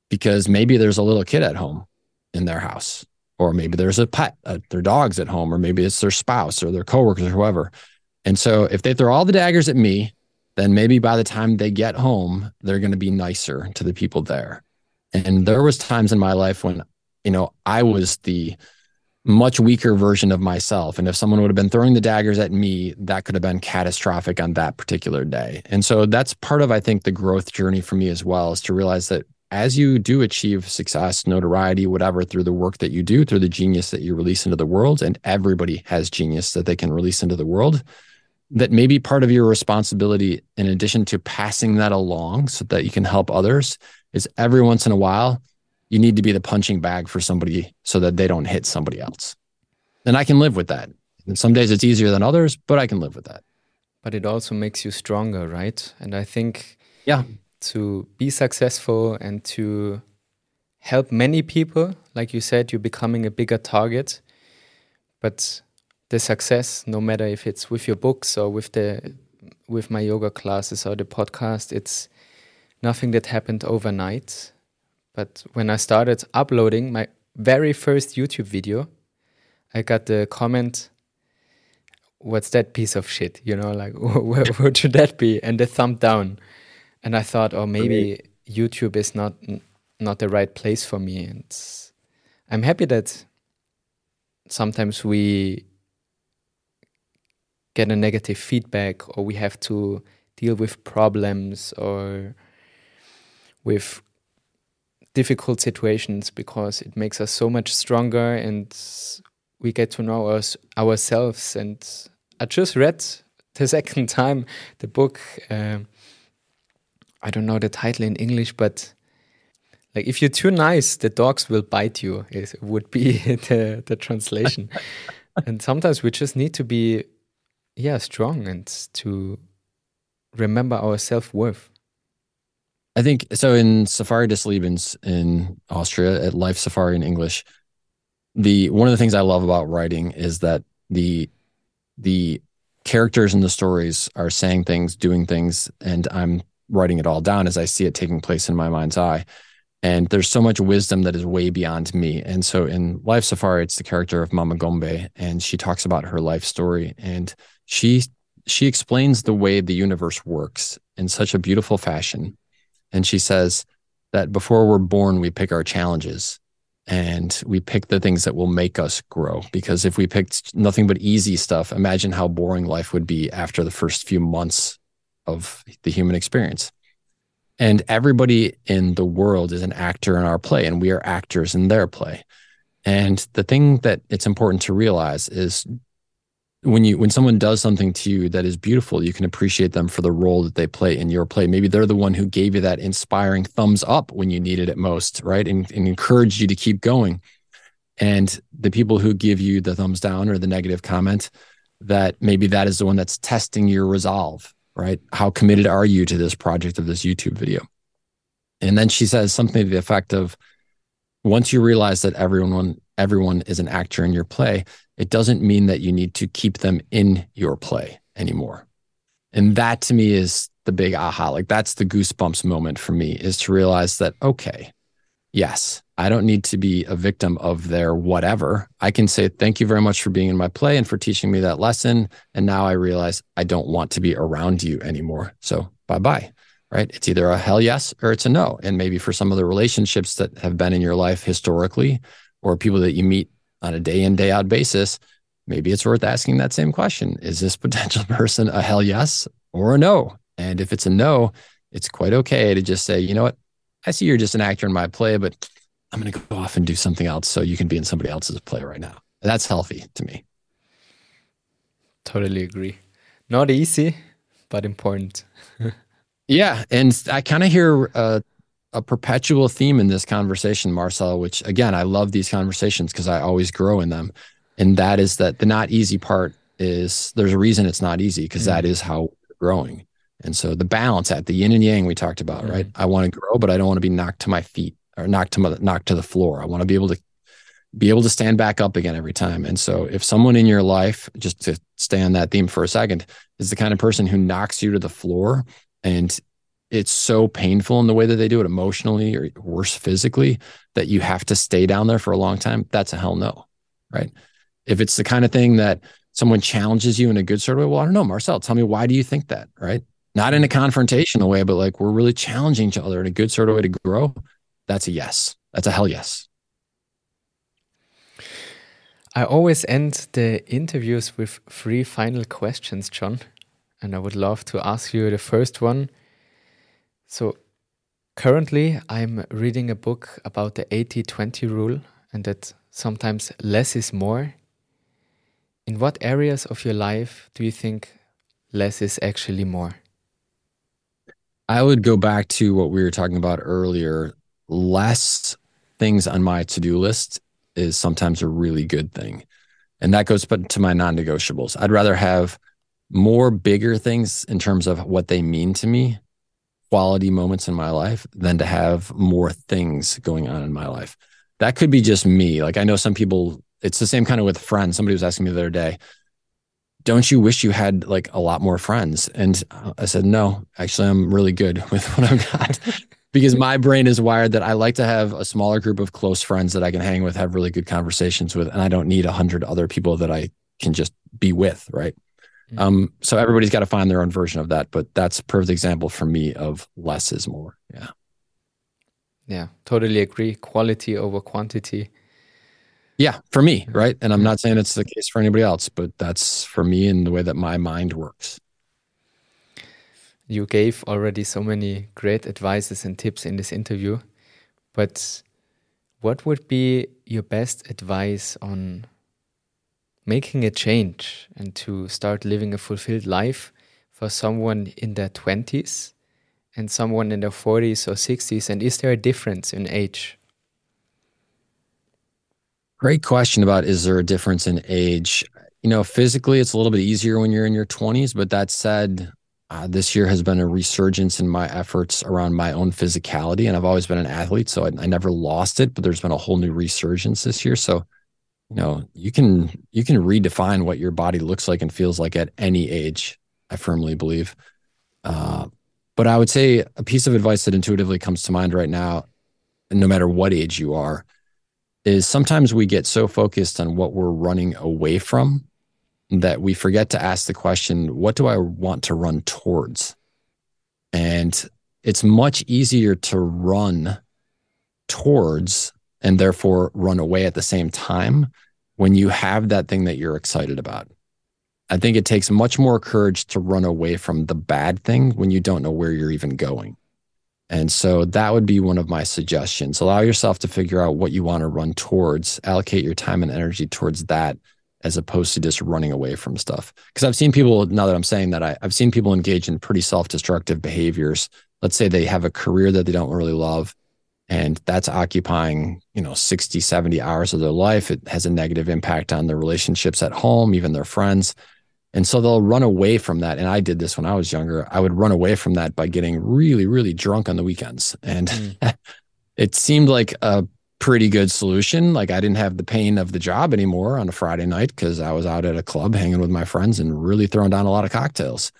because maybe there's a little kid at home in their house, or maybe there's a pet, uh, their dogs at home, or maybe it's their spouse or their coworkers or whoever. And so if they throw all the daggers at me, then maybe by the time they get home, they're going to be nicer to the people there. And there was times in my life when you know, I was the much weaker version of myself. And if someone would have been throwing the daggers at me, that could have been catastrophic on that particular day. And so that's part of, I think, the growth journey for me as well is to realize that as you do achieve success, notoriety, whatever, through the work that you do, through the genius that you release into the world, and everybody has genius that they can release into the world, that maybe part of your responsibility, in addition to passing that along so that you can help others, is every once in a while you need to be the punching bag for somebody so that they don't hit somebody else. And I can live with that. And some days it's easier than others, but I can live with that. But it also makes you stronger, right? And I think yeah, to be successful and to help many people, like you said, you're becoming a bigger target. But the success, no matter if it's with your books or with the with my yoga classes or the podcast, it's nothing that happened overnight but when I started uploading my very first YouTube video, I got the comment, What's that piece of shit? You know, like, what, should that be? And the thumb down. And I thought, oh, maybe YouTube is not not the right place for me. And I'm happy that sometimes we get a negative feedback or we have to deal with problems or with difficult situations because it makes us so much stronger and we get to know us ourselves. And I just read the second time the book uh, I don't know the title in English, but like if you're too nice, the dogs will bite you. It would be the the translation. and sometimes we just need to be, yeah, strong and to remember our self worth. I think so. In Safari des Lebens in Austria, at Life Safari in English, the one of the things I love about writing is that the the characters in the stories are saying things, doing things, and I'm writing it all down as I see it taking place in my mind's eye. And there's so much wisdom that is way beyond me. And so in Life Safari, it's the character of Mama Gombe, and she talks about her life story. And she she explains the way the universe works in such a beautiful fashion. And she says that before we're born, we pick our challenges and we pick the things that will make us grow. Because if we picked nothing but easy stuff, imagine how boring life would be after the first few months of the human experience. And everybody in the world is an actor in our play, and we are actors in their play. And the thing that it's important to realize is when you when someone does something to you that is beautiful, you can appreciate them for the role that they play in your play. Maybe they're the one who gave you that inspiring thumbs up when you needed it most, right? And, and encouraged you to keep going. And the people who give you the thumbs down or the negative comment, that maybe that is the one that's testing your resolve right? How committed are you to this project of this YouTube video? And then she says something to the effect of once you realize that everyone everyone is an actor in your play, it doesn't mean that you need to keep them in your play anymore. And that to me is the big aha. Like that's the goosebumps moment for me is to realize that okay, yes, I don't need to be a victim of their whatever. I can say, thank you very much for being in my play and for teaching me that lesson. And now I realize I don't want to be around you anymore. So bye bye. Right. It's either a hell yes or it's a no. And maybe for some of the relationships that have been in your life historically or people that you meet on a day in, day out basis, maybe it's worth asking that same question Is this potential person a hell yes or a no? And if it's a no, it's quite okay to just say, you know what? I see you're just an actor in my play, but I'm going to go off and do something else so you can be in somebody else's play right now. That's healthy to me. Totally agree. Not easy, but important. yeah. And I kind of hear a, a perpetual theme in this conversation, Marcel, which again, I love these conversations because I always grow in them. And that is that the not easy part is there's a reason it's not easy because mm. that is how we're growing. And so the balance at the yin and yang we talked about, mm. right? I want to grow, but I don't want to be knocked to my feet or knocked to knocked to the floor. I want to be able to be able to stand back up again every time. And so if someone in your life, just to stay on that theme for a second, is the kind of person who knocks you to the floor and it's so painful in the way that they do it emotionally or worse physically that you have to stay down there for a long time, that's a hell no. Right. If it's the kind of thing that someone challenges you in a good sort of way, well, I don't know, Marcel, tell me why do you think that? Right. Not in a confrontational way, but like we're really challenging each other in a good sort of way to grow that's a yes. That's a hell yes. I always end the interviews with three final questions, John. And I would love to ask you the first one. So, currently, I'm reading a book about the 80 20 rule and that sometimes less is more. In what areas of your life do you think less is actually more? I would go back to what we were talking about earlier less things on my to-do list is sometimes a really good thing. And that goes to my non-negotiables. I'd rather have more bigger things in terms of what they mean to me, quality moments in my life, than to have more things going on in my life. That could be just me. Like I know some people, it's the same kind of with friends. Somebody was asking me the other day, don't you wish you had like a lot more friends? And uh, I said, no, actually, I'm really good with what I've got because my brain is wired that I like to have a smaller group of close friends that I can hang with, have really good conversations with, and I don't need a hundred other people that I can just be with, right? Mm-hmm. Um, so everybody's got to find their own version of that, but that's a perfect example for me of less is more. Yeah. Yeah, totally agree. Quality over quantity. Yeah, for me, right? And I'm not saying it's the case for anybody else, but that's for me in the way that my mind works you gave already so many great advices and tips in this interview. But what would be your best advice on making a change and to start living a fulfilled life for someone in their 20s and someone in their 40s or 60s? And is there a difference in age? Great question about is there a difference in age? You know, physically, it's a little bit easier when you're in your 20s. But that said, uh, this year has been a resurgence in my efforts around my own physicality. And I've always been an athlete, so I, I never lost it, but there's been a whole new resurgence this year. So, you know, you can you can redefine what your body looks like and feels like at any age. I firmly believe. Uh, but I would say a piece of advice that intuitively comes to mind right now, no matter what age you are, is sometimes we get so focused on what we're running away from that we forget to ask the question, what do I want to run towards? And it's much easier to run towards and therefore run away at the same time when you have that thing that you're excited about. I think it takes much more courage to run away from the bad thing when you don't know where you're even going. And so that would be one of my suggestions. Allow yourself to figure out what you want to run towards, allocate your time and energy towards that as opposed to just running away from stuff. Because I've seen people, now that I'm saying that, I, have seen people engage in pretty self destructive behaviors. Let's say they have a career that they don't really love, and that's occupying, you know, 60, 70 hours of their life. It has a negative impact on their relationships at home, even their friends. And so they'll run away from that. And I did this when I was younger. I would run away from that by getting really, really drunk on the weekends. And mm. it seemed like a pretty good solution. Like I didn't have the pain of the job anymore on a Friday night because I was out at a club hanging with my friends and really throwing down a lot of cocktails.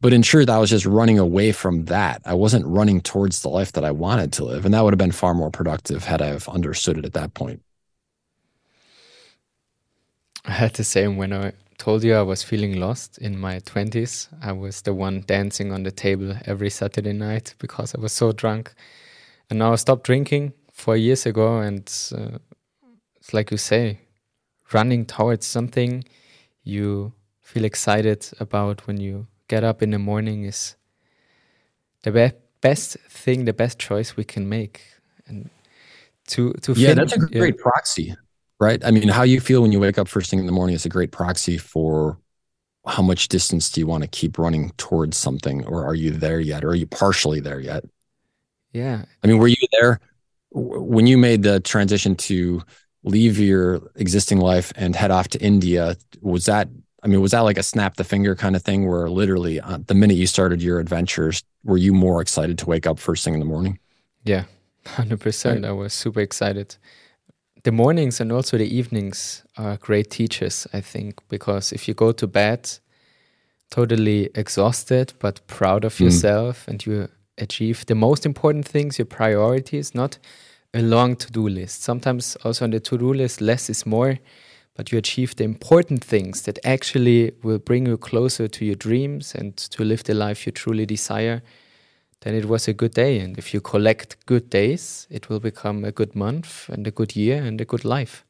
But in truth, I was just running away from that. I wasn't running towards the life that I wanted to live. And that would have been far more productive had I have understood it at that point. I had the same when I told you I was feeling lost in my 20s. I was the one dancing on the table every Saturday night because I was so drunk. And now I stopped drinking four years ago, and uh, it's like you say, running towards something you feel excited about when you get up in the morning is the be- best thing, the best choice we can make. And to to yeah, fin- that's a great yeah. proxy, right? I mean, how you feel when you wake up first thing in the morning is a great proxy for how much distance do you want to keep running towards something, or are you there yet, or are you partially there yet? Yeah, I mean, were you there when you made the transition to leave your existing life and head off to India, was that, I mean, was that like a snap the finger kind of thing where literally uh, the minute you started your adventures, were you more excited to wake up first thing in the morning? Yeah, 100%. Right. I was super excited. The mornings and also the evenings are great teachers, I think, because if you go to bed totally exhausted but proud of mm. yourself and you achieve the most important things, your priorities, not a long to do list. Sometimes also on the to do list, less is more, but you achieve the important things that actually will bring you closer to your dreams and to live the life you truly desire. Then it was a good day. And if you collect good days, it will become a good month and a good year and a good life.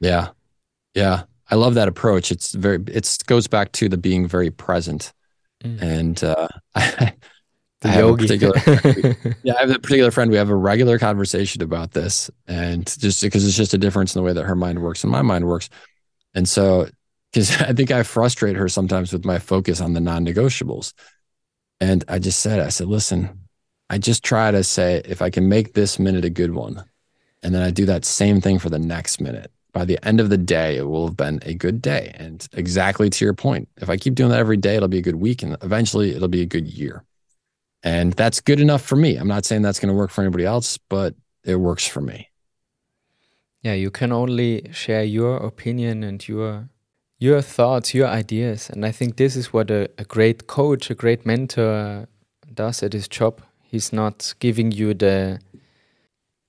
Yeah. Yeah. I love that approach. It's very, it goes back to the being very present. Mm. And uh, The I yogi. Yeah, I have a particular friend. We have a regular conversation about this, and just because it's just a difference in the way that her mind works and my mind works, and so because I think I frustrate her sometimes with my focus on the non-negotiables, and I just said, I said, listen, I just try to say if I can make this minute a good one, and then I do that same thing for the next minute. By the end of the day, it will have been a good day. And exactly to your point, if I keep doing that every day, it'll be a good week, and eventually it'll be a good year. And that's good enough for me. I'm not saying that's going to work for anybody else, but it works for me. Yeah, you can only share your opinion and your your thoughts, your ideas. And I think this is what a, a great coach, a great mentor does at his job. He's not giving you the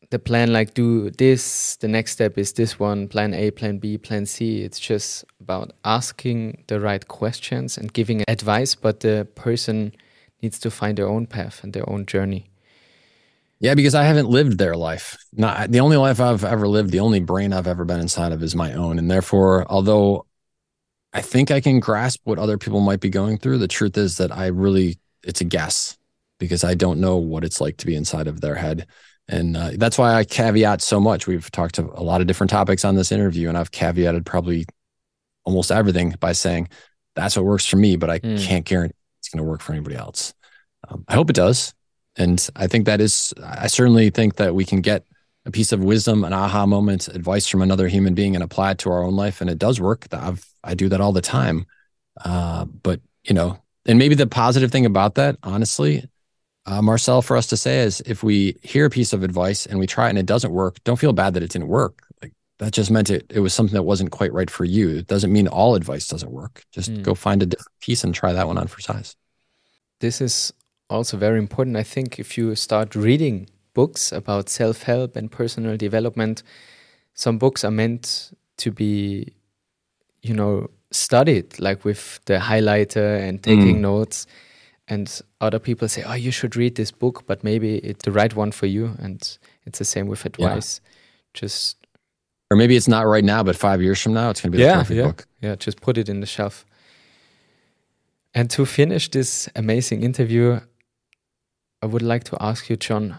the plan like do this, the next step is this one, plan A, plan B, plan C. It's just about asking the right questions and giving advice, but the person needs to find their own path and their own journey. Yeah, because I haven't lived their life. Not the only life I've ever lived, the only brain I've ever been inside of is my own. And therefore, although I think I can grasp what other people might be going through, the truth is that I really it's a guess because I don't know what it's like to be inside of their head. And uh, that's why I caveat so much. We've talked to a lot of different topics on this interview, and I've caveated probably almost everything by saying that's what works for me, but I mm. can't guarantee it's going to work for anybody else. Um, I hope it does. And I think that is, I certainly think that we can get a piece of wisdom, an aha moment, advice from another human being and apply it to our own life. And it does work. I've, I do that all the time. Uh, but, you know, and maybe the positive thing about that, honestly, uh, Marcel, for us to say is if we hear a piece of advice and we try it and it doesn't work, don't feel bad that it didn't work. That just meant it, it was something that wasn't quite right for you. It doesn't mean all advice doesn't work. Just mm. go find a different piece and try that one on for size. This is also very important. I think if you start reading books about self help and personal development, some books are meant to be, you know, studied like with the highlighter and taking mm. notes and other people say, "Oh, you should read this book," but maybe it's the right one for you. And it's the same with advice. Yeah. Just or maybe it's not right now, but five years from now, it's going to be yeah, the perfect yeah. book. Yeah, just put it in the shelf. And to finish this amazing interview, I would like to ask you, John,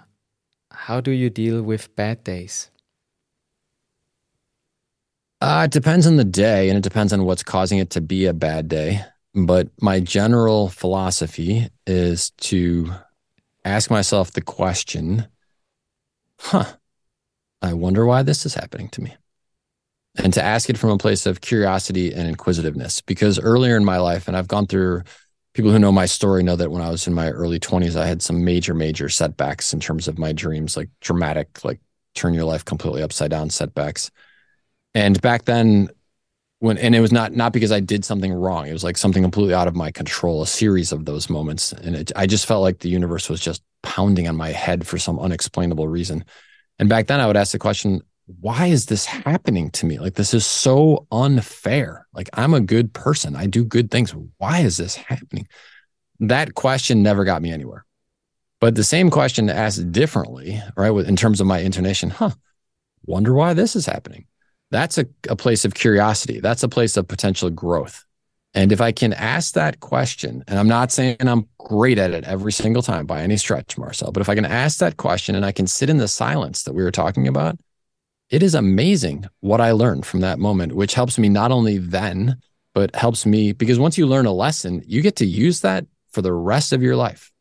how do you deal with bad days? Uh, it depends on the day, and it depends on what's causing it to be a bad day. But my general philosophy is to ask myself the question, huh, I wonder why this is happening to me. And to ask it from a place of curiosity and inquisitiveness. Because earlier in my life, and I've gone through people who know my story know that when I was in my early 20s, I had some major, major setbacks in terms of my dreams, like dramatic, like turn your life completely upside down setbacks. And back then, when and it was not not because I did something wrong. It was like something completely out of my control. A series of those moments, and it, I just felt like the universe was just pounding on my head for some unexplainable reason. And back then, I would ask the question, "Why is this happening to me? Like this is so unfair. Like I'm a good person. I do good things. Why is this happening?" That question never got me anywhere. But the same question asked differently, right? In terms of my intonation, huh? Wonder why this is happening that's a, a place of curiosity. That's a place of potential growth. And if I can ask that question, and I'm not saying I'm great at it every single time by any stretch, Marcel, but if I can ask that question and I can sit in the silence that we were talking about, it is amazing what I learned from that moment, which helps me not only then, but helps me because once you learn a lesson, you get to use that for the rest of your life.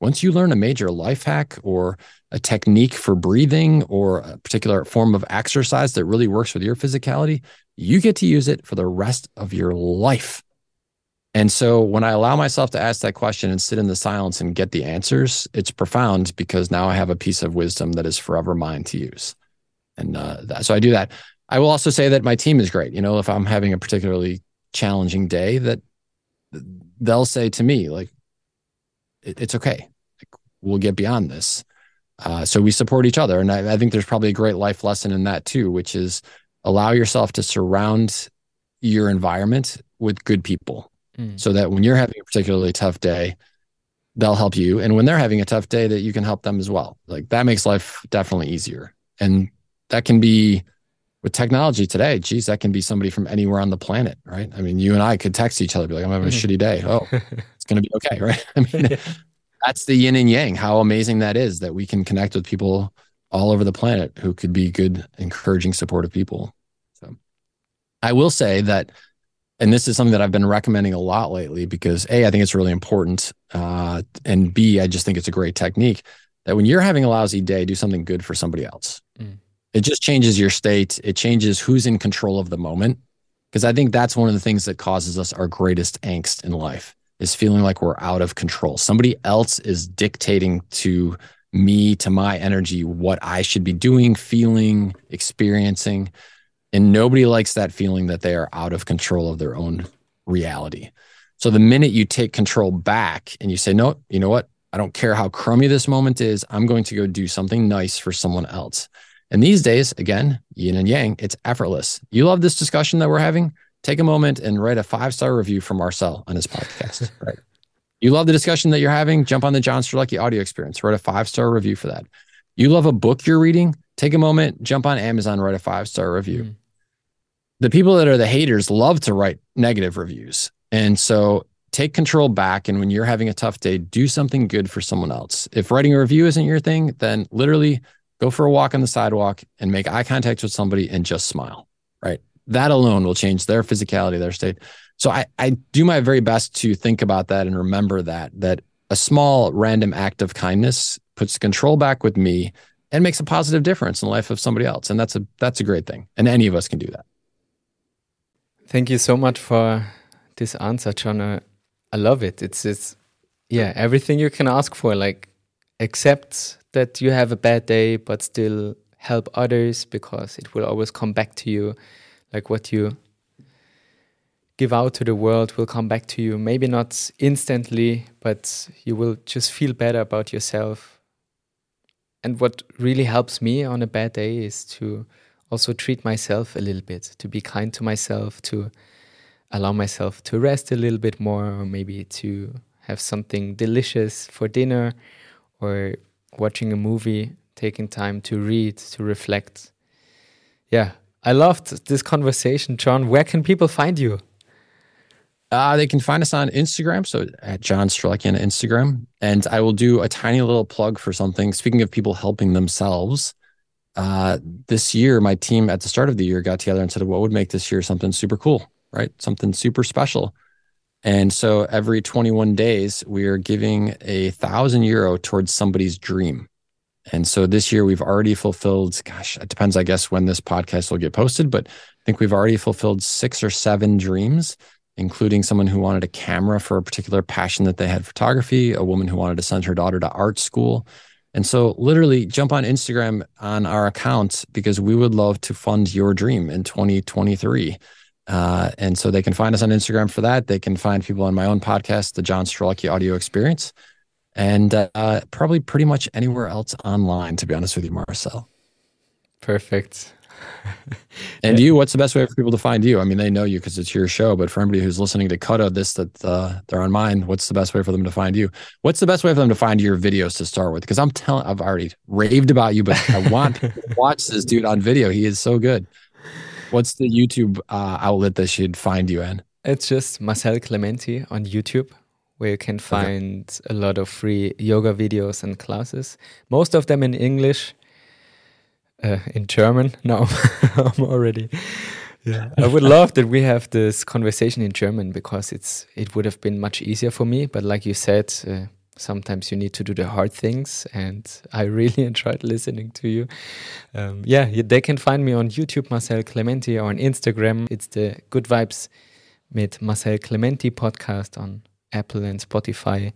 Once you learn a major life hack or a technique for breathing or a particular form of exercise that really works with your physicality, you get to use it for the rest of your life. And so when I allow myself to ask that question and sit in the silence and get the answers, it's profound because now I have a piece of wisdom that is forever mine to use. And uh, that, so I do that. I will also say that my team is great. You know, if I'm having a particularly challenging day, that they'll say to me, like, it's okay. We'll get beyond this. Uh, so we support each other. And I, I, think there's probably a great life lesson in that too, which is allow yourself to surround your environment with good people mm. so that when you're having a particularly tough day, they'll help you. And when they're having a tough day, that you can help them as well. Like that makes life definitely easier. And that can be with technology today. Geez, that can be somebody from anywhere on the planet, right? I mean, you and I could text each other, be like, I'm having a mm-hmm. shitty day. Oh, it's going to be okay, right? I mean, that's the yin and yang. How amazing that is that we can connect with people all over the planet who could be good, encouraging, supportive people. So I will say that, and this is something that I've been recommending a lot lately because A, I think it's really important. Uh, and B, I just think it's a great technique that when you're having a lousy day, do something good for somebody else. Mm. It just changes your state. It changes who's in control of the moment. Because I think that's one of the things that causes us our greatest angst in life is feeling like we're out of control. Somebody else is dictating to me, to my energy, what I should be doing, feeling, experiencing. And nobody likes that feeling that they are out of control of their own reality. So the minute you take control back and you say, no, you know what? I don't care how crummy this moment is. I'm going to go do something nice for someone else. And these days, again, yin and yang, it's effortless. You love this discussion that we're having? take a moment and write a five star review for Marcel on his podcast. right. You love the discussion that you're having? Jump on the John Strelecky audio experience. Write a five star review for that. You love a book you're reading? Take a moment, jump on Amazon, write a five star review. Mm. The people that are the haters love to write negative reviews. And so take control back. And when you're having a tough day, do something good for someone else. If writing a review isn't your thing, then literally go for a walk on the sidewalk and make eye contact with somebody and just smile. Right that alone will change their physicality, their state. So I, I do my very best to think about that and remember that, that a small random act of kindness puts control back with me and makes a positive difference in the life of somebody else. And that's a that's a great thing. And any of us can do that. Thank you so much for this answer, John. Uh, I love it. It's it's yeah, everything you can ask for. Like accept that you have a bad day, but still help others because it will always come back to you. Like what you give out to the world will come back to you. Maybe not instantly, but you will just feel better about yourself. And what really helps me on a bad day is to also treat myself a little bit, to be kind to myself, to allow myself to rest a little bit more, or maybe to have something delicious for dinner, or watching a movie, taking time to read, to reflect. Yeah, I loved this conversation, John. Where can people find you? Uh, they can find us on Instagram. So at John Strelecky on Instagram. And I will do a tiny little plug for something. Speaking of people helping themselves, uh, this year, my team at the start of the year got together and said, what would make this year something super cool, right? Something super special. And so every 21 days, we are giving a thousand euro towards somebody's dream. And so this year we've already fulfilled, gosh, it depends, I guess, when this podcast will get posted, but I think we've already fulfilled six or seven dreams, including someone who wanted a camera for a particular passion that they had photography, a woman who wanted to send her daughter to art school, and so, literally, jump on Instagram on our account because we would love to fund your dream in 2023. Uh, and so, they can find us on Instagram for that. They can find people on my own podcast, the John Strelecky Audio Experience, and uh, probably pretty much anywhere else online, to be honest with you, Marcel. Perfect. And you, what's the best way for people to find you? I mean, they know you because it's your show, but for anybody who's listening to Kutta, this that uh, they're on mine, what's the best way for them to find you? What's the best way for them to find your videos to start with? Because I'm telling, I've already raved about you, but I want to watch this dude on video. He is so good. What's the YouTube uh, outlet that should find you in? It's just Marcel Clementi on YouTube, where you can find okay. a lot of free yoga videos and classes. Most of them in English uh, in German. No, I'm already. Yeah, I would love that we have this conversation in German because it's it would have been much easier for me. But like you said, uh, sometimes you need to do the hard things, and I really enjoyed listening to you. Um, yeah, they can find me on YouTube, Marcel Clementi, or on Instagram. It's the Good Vibes mit Marcel Clementi podcast on Apple and Spotify.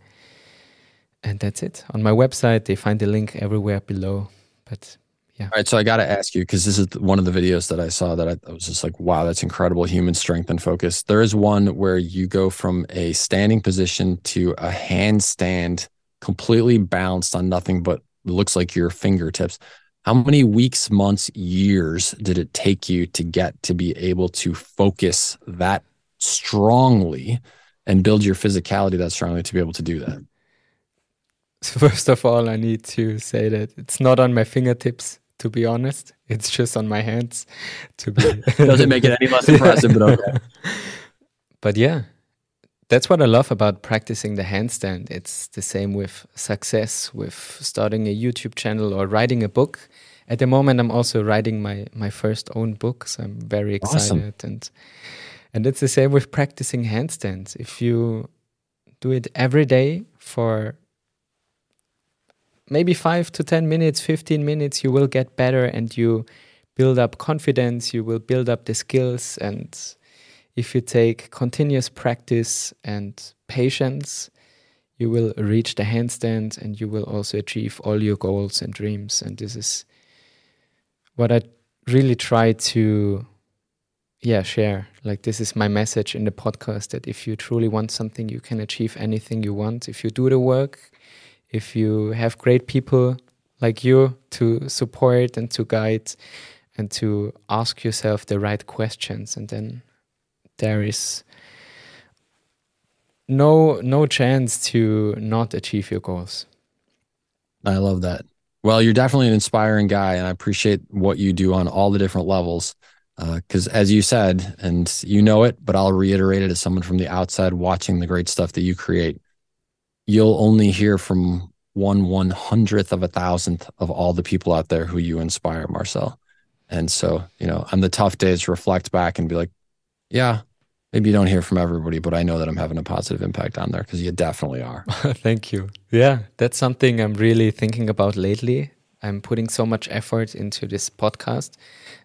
And that's it. On my website, they find the link everywhere below. But yeah. All right. So I got to ask you because this is one of the videos that I saw that I, I, was just like, wow, that's incredible human strength and focus. There is one where you go from a standing position to a handstand, completely balanced on nothing but looks like your fingertips. How many weeks, months, years did it take you to get to be able to focus that strongly and build your physicality that strongly to be able to do that? So First of all, I need to say that it's not on my fingertips to be honest. It's just on my hands to be doesn't make it any less impressive, but okay. But yeah, that's what I love about practicing the handstand. It's the same with success, with starting a YouTube channel or writing a book. At the moment, I'm also writing my my first own book, so I'm very excited. Awesome. And and it's the same with practicing handstands. If you do it every day for maybe five to 10 minutes, 15 minutes, you will get better and you build up confidence, you will build up the skills. And if you take continuous practice and patience, you will reach the handstand and you will also achieve all your goals and dreams. And this is what I really try to yeah share like this is my message in the podcast that if you truly want something you can achieve anything you want if you do the work if you have great people like you to support and to guide and to ask yourself the right questions and then there is no no chance to not achieve your goals. I love that. Well you're definitely an inspiring guy and i appreciate what you do on all the different levels because uh, as you said and you know it but i'll reiterate it as someone from the outside watching the great stuff that you create you'll only hear from one one hundredth of a thousandth of all the people out there who you inspire, Marcel. And so, you know, on the tough days, reflect back and be like, yeah, maybe you don't hear from everybody, but I know that I'm having a positive impact on there because you definitely are. Thank you. Yeah, that's something I'm really thinking about lately. I'm putting so much effort into this podcast,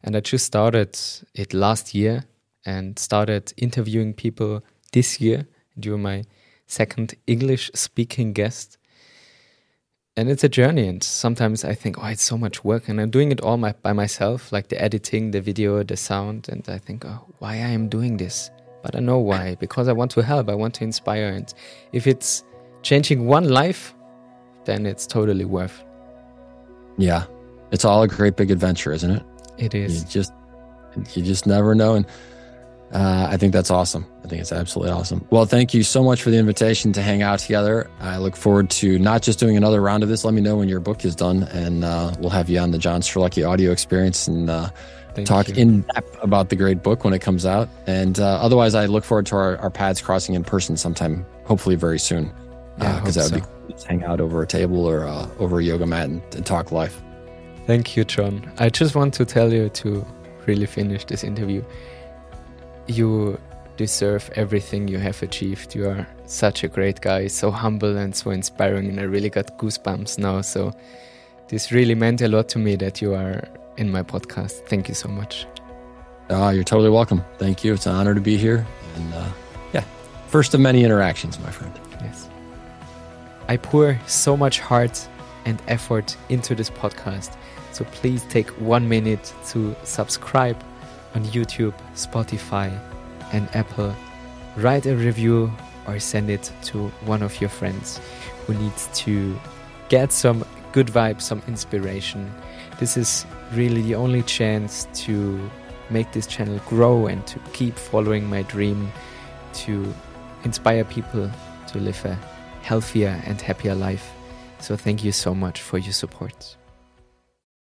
and I just started it last year and started interviewing people this year. You're my second English speaking guest. And it's a journey, and sometimes I think, oh, it's so much work, and I'm doing it all my, by myself, like the editing, the video, the sound, and I think, oh, why I am doing this? But I know why, because I want to help, I want to inspire, and if it's changing one life, then it's totally worth. Yeah, it's all a great big adventure, isn't it? It is. You just, you just never know, and uh, I think that's awesome. I think it's absolutely awesome. Well, thank you so much for the invitation to hang out together. I look forward to not just doing another round of this. Let me know when your book is done, and uh, we'll have you on the John Strelecky audio experience and uh, talk you. in depth about the great book when it comes out. And uh, otherwise, I look forward to our, our paths crossing in person sometime, hopefully very soon. Because yeah, that would so. be just hang out over a table or uh, over a yoga mat and, and talk life. Thank you, John. I just want to tell you to really finish this interview you deserve everything you have achieved. You are such a great guy, so humble and so inspiring, and I really got goosebumps now. So, this really meant a lot to me that you are in my podcast. Thank you so much. Oh, you're totally welcome. Thank you. It's an honor to be here. And uh, yeah, first of many interactions, my friend. Yes. I pour so much heart and effort into this podcast. So please take one minute to subscribe on YouTube, Spotify, and Apple. Write a review or send it to one of your friends who needs to get some good vibes, some inspiration. This is really the only chance to make this channel grow and to keep following my dream to inspire people to live a healthier and happier life. So, thank you so much for your support.